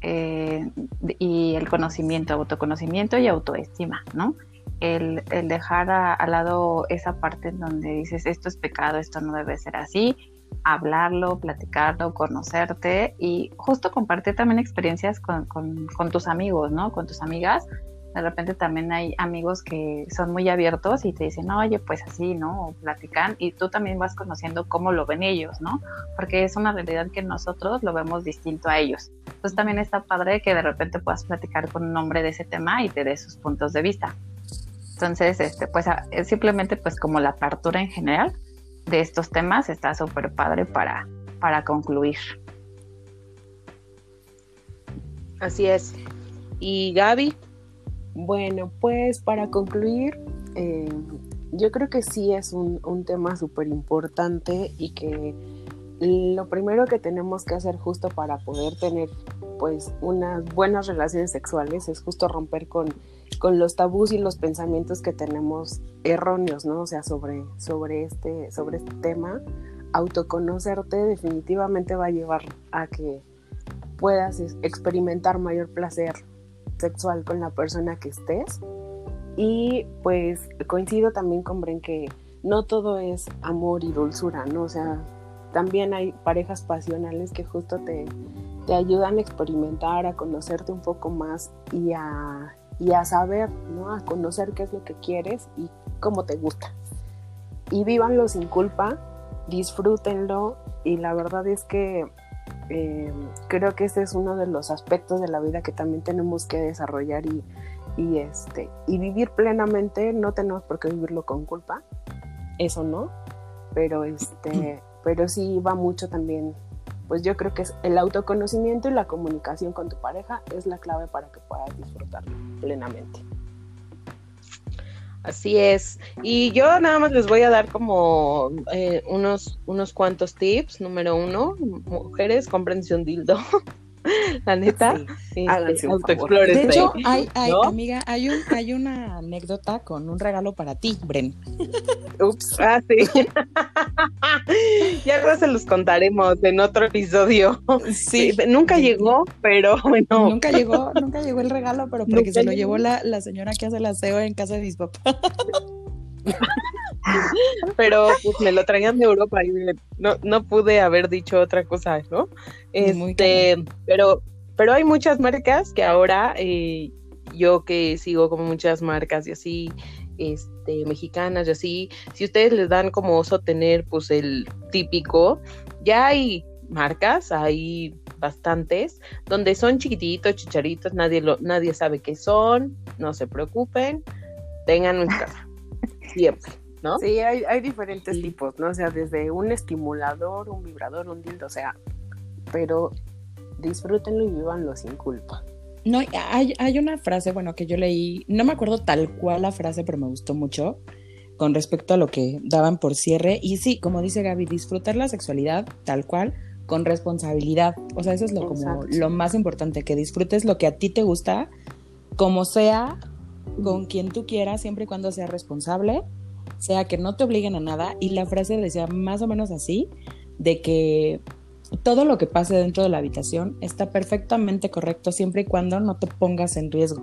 eh, y el conocimiento, autoconocimiento y autoestima, ¿no? El, dejar al lado esa parte en donde dices esto es pecado, esto no debe ser así, hablarlo, platicarlo, conocerte y justo compartir también experiencias con, con tus amigos, ¿no? Con tus amigas de repente también hay amigos que son muy abiertos y te dicen, oye, pues así, ¿no? O platican y tú también vas conociendo cómo lo ven ellos, ¿no? Porque es una realidad que nosotros lo vemos distinto a ellos. Entonces también está padre que de repente puedas platicar con un hombre de ese tema y te dé sus puntos de vista. Entonces, este, pues es simplemente pues como la apertura en general de estos temas está súper padre para, para concluir. Así es. Y Gaby, bueno, pues para concluir, eh, yo creo que sí es un, tema súper importante y que lo primero que tenemos que hacer justo para poder tener pues unas buenas relaciones sexuales es justo romper con, con los tabús y los pensamientos que tenemos erróneos, ¿no? O sea, sobre, sobre, este, sobre este tema, autoconocerte definitivamente va a llevar a que puedas experimentar mayor placer sexual con la persona que estés. Y pues coincido también con Bren que no todo es amor y dulzura, ¿no? O sea, también hay parejas pasionales que justo te, te ayudan a experimentar, a conocerte un poco más y a, y a saber, ¿no? A conocer qué es lo que quieres y cómo te gusta. Y vívanlo sin culpa, disfrútenlo y la verdad es que eh, creo que este es uno de los aspectos de la vida que también tenemos que desarrollar y, y, este, y vivir plenamente. No tenemos por qué vivirlo con culpa, eso no, pero, este, pero sí va mucho también. Pues yo creo que es el autoconocimiento y la comunicación con tu pareja es la clave para que puedas disfrutarlo plenamente. Así es. Y yo nada más les voy a dar como eh, unos, unos cuantos tips. Número uno, mujeres, cómprense un dildo. La neta, sí. De hecho, hay, hay amiga, hay, un, hay una anécdota con un regalo para ti, Bren. Ups, ah, sí. ya no se los contaremos en otro episodio. Sí. nunca llegó, pero bueno. Nunca llegó, nunca llegó el regalo, pero porque se lo llevó la, la señora que hace el aseo en casa de mis papás. pero pues me lo traían de Europa y no, no pude haber dicho otra cosa, ¿no? Este, pero, pero hay muchas marcas que ahora eh, yo que sigo como muchas marcas y así, este, mexicanas y así, si ustedes les dan como oso tener pues el típico, ya hay marcas, hay bastantes, donde son chiquititos, chicharitos, nadie lo, nadie sabe qué son, no se preocupen, tengan en casa, siempre. ¿No? Sí, hay, hay diferentes tipos, ¿no? O sea, desde un estimulador, un vibrador, un dildo, o sea, pero disfrútenlo y vivanlo sin culpa. No, hay, hay una frase, bueno, que yo leí, no me acuerdo tal cual la frase, pero me gustó mucho con respecto a lo que daban por cierre. Y sí, como dice Gaby, disfrutar la sexualidad tal cual, con responsabilidad. O sea, eso es lo, como, lo más importante, que disfrutes lo que a ti te gusta, como sea, con quien tú quieras, siempre y cuando sea responsable, sea que no te obliguen a nada. Y la frase decía más o menos así, de que todo lo que pase dentro de la habitación está perfectamente correcto siempre y cuando no te pongas en riesgo.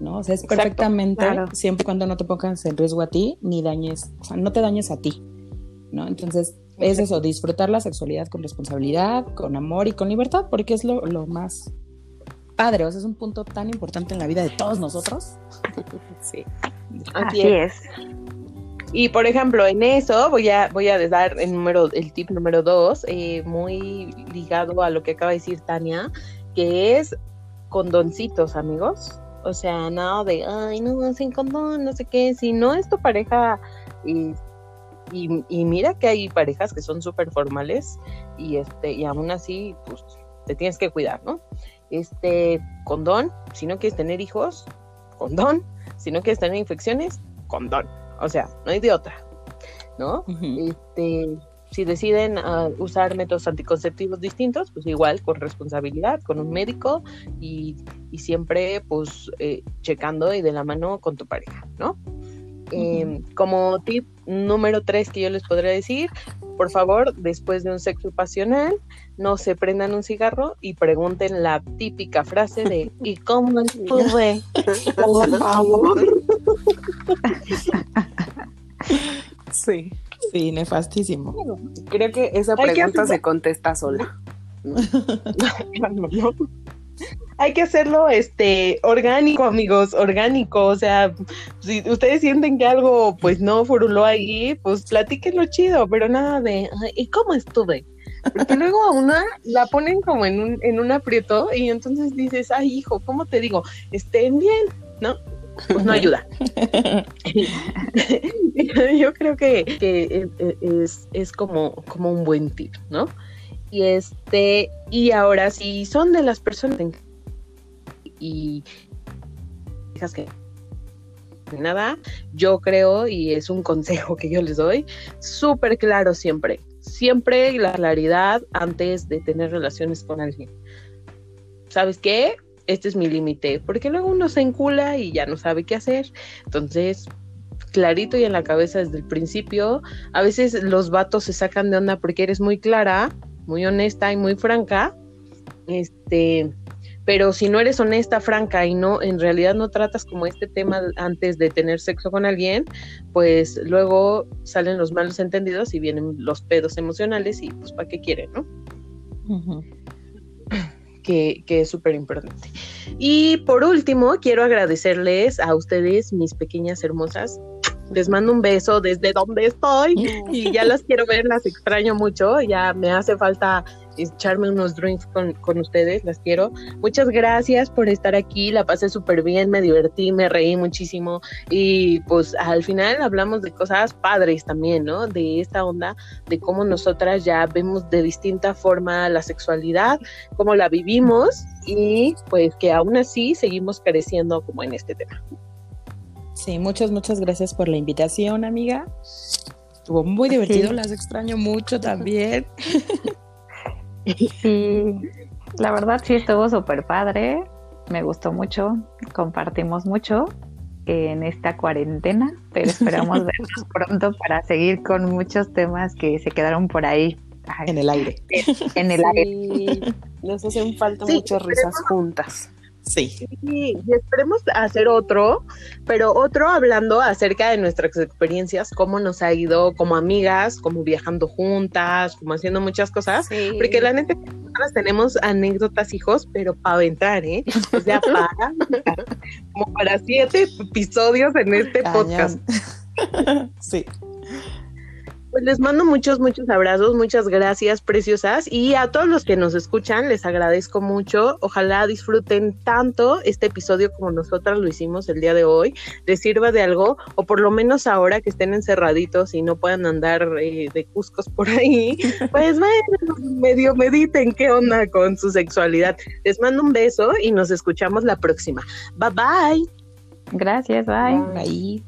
¿no? O sea, es perfectamente siempre y cuando no te pongas en riesgo a ti ni dañes, o sea, no te dañes a ti, ¿no? Entonces, es eso, disfrutar la sexualidad con responsabilidad, con amor y con libertad, porque es lo, lo más padre, o sea, es un punto tan importante en la vida de todos nosotros. sí. Así, es. Y por ejemplo, en eso voy a, voy a dar el número, el tip número dos, eh, muy ligado a lo que acaba de decir Tania, que es condoncitos, amigos. O sea, nada de, ay, no, sin condón, no sé qué. Si no es tu pareja, y y, y mira que hay parejas que son súper formales y, este, y aún así, pues te tienes que cuidar, ¿no? Este, condón, si no quieres tener hijos, condón, si no quieres tener infecciones, condón. O sea, no hay de otra, ¿no? Este, si deciden uh, usar métodos anticonceptivos distintos, pues igual con responsabilidad, con un médico y, y siempre pues eh, checando y de la mano con tu pareja, ¿no? Eh, como tip número tres que yo les podría decir, por favor, después de un sexo pasional, no se prendan un cigarro y pregunten la típica frase de ¿y cómo estuve? Por favor. Sí. Sí, nefastísimo. Creo que esa pregunta se contesta sola. Hay que hacerlo este orgánico, amigos, orgánico. O sea, si ustedes sienten que algo pues no furuló ahí, pues platíquenlo chido, pero nada de ¿y cómo estuve? Porque luego a una la ponen como en un, en un aprieto y entonces dices, ay hijo, ¿cómo te digo? Estén bien, ¿no? pues no ayuda. Yo creo que, que es, es, como, como un buen tip, ¿no? Y este, y ahora si son de las personas y hijas que nada, yo creo, y es un consejo que yo les doy, súper claro siempre, siempre la claridad antes de tener relaciones con alguien. ¿Sabes qué? este es mi límite, porque luego uno se encula y ya no sabe qué hacer. Entonces, clarito y en la cabeza desde el principio, a veces los vatos se sacan de onda porque eres muy clara, muy honesta y muy franca. Este, pero si no eres honesta, franca y no en realidad no tratas como este tema antes de tener sexo con alguien, pues luego salen los malos entendidos y vienen los pedos emocionales y pues para qué quieren, ¿no? que, es súper importante. Y por último, quiero agradecerles a ustedes, mis pequeñas hermosas. Les mando un beso desde donde estoy y ya las quiero ver, las extraño mucho. Ya me hace falta echarme unos drinks con, con, ustedes, las quiero. Muchas gracias por estar aquí, la pasé súper bien, me divertí, me reí muchísimo y pues al final hablamos de cosas padres también, ¿no? De esta onda, de cómo nosotras ya vemos de distinta forma la sexualidad, cómo la vivimos y pues que aún así seguimos creciendo como en este tema. Sí, muchas, muchas gracias por la invitación, amiga. Estuvo muy divertido, las extraño mucho también. Sí, la verdad sí estuvo súper padre, me gustó mucho, compartimos mucho en esta cuarentena, pero esperamos vernos pronto para seguir con muchos temas que se quedaron por ahí. En el aire. En el aire. Nos hacen falta muchas risas juntas. Sí. Y esperemos hacer otro, pero otro hablando acerca de nuestras experiencias, cómo nos ha ido como amigas, como viajando juntas, como haciendo muchas cosas. Porque la neta, nosotras tenemos anécdotas, hijos, pero para aventar, ¿eh? O sea, para, como para siete episodios en este podcast. sí. Pues les mando muchos, muchos abrazos, muchas gracias, preciosas. Y a todos los que nos escuchan, les agradezco mucho. Ojalá disfruten tanto este episodio como nosotras lo hicimos el día de hoy. Les sirva de algo, o por lo menos ahora que estén encerraditos y no puedan andar eh, de cuscos por ahí, pues bueno, medio mediten qué onda con su sexualidad. Les mando un beso y nos escuchamos la próxima. Bye bye. Gracias, bye. Bye.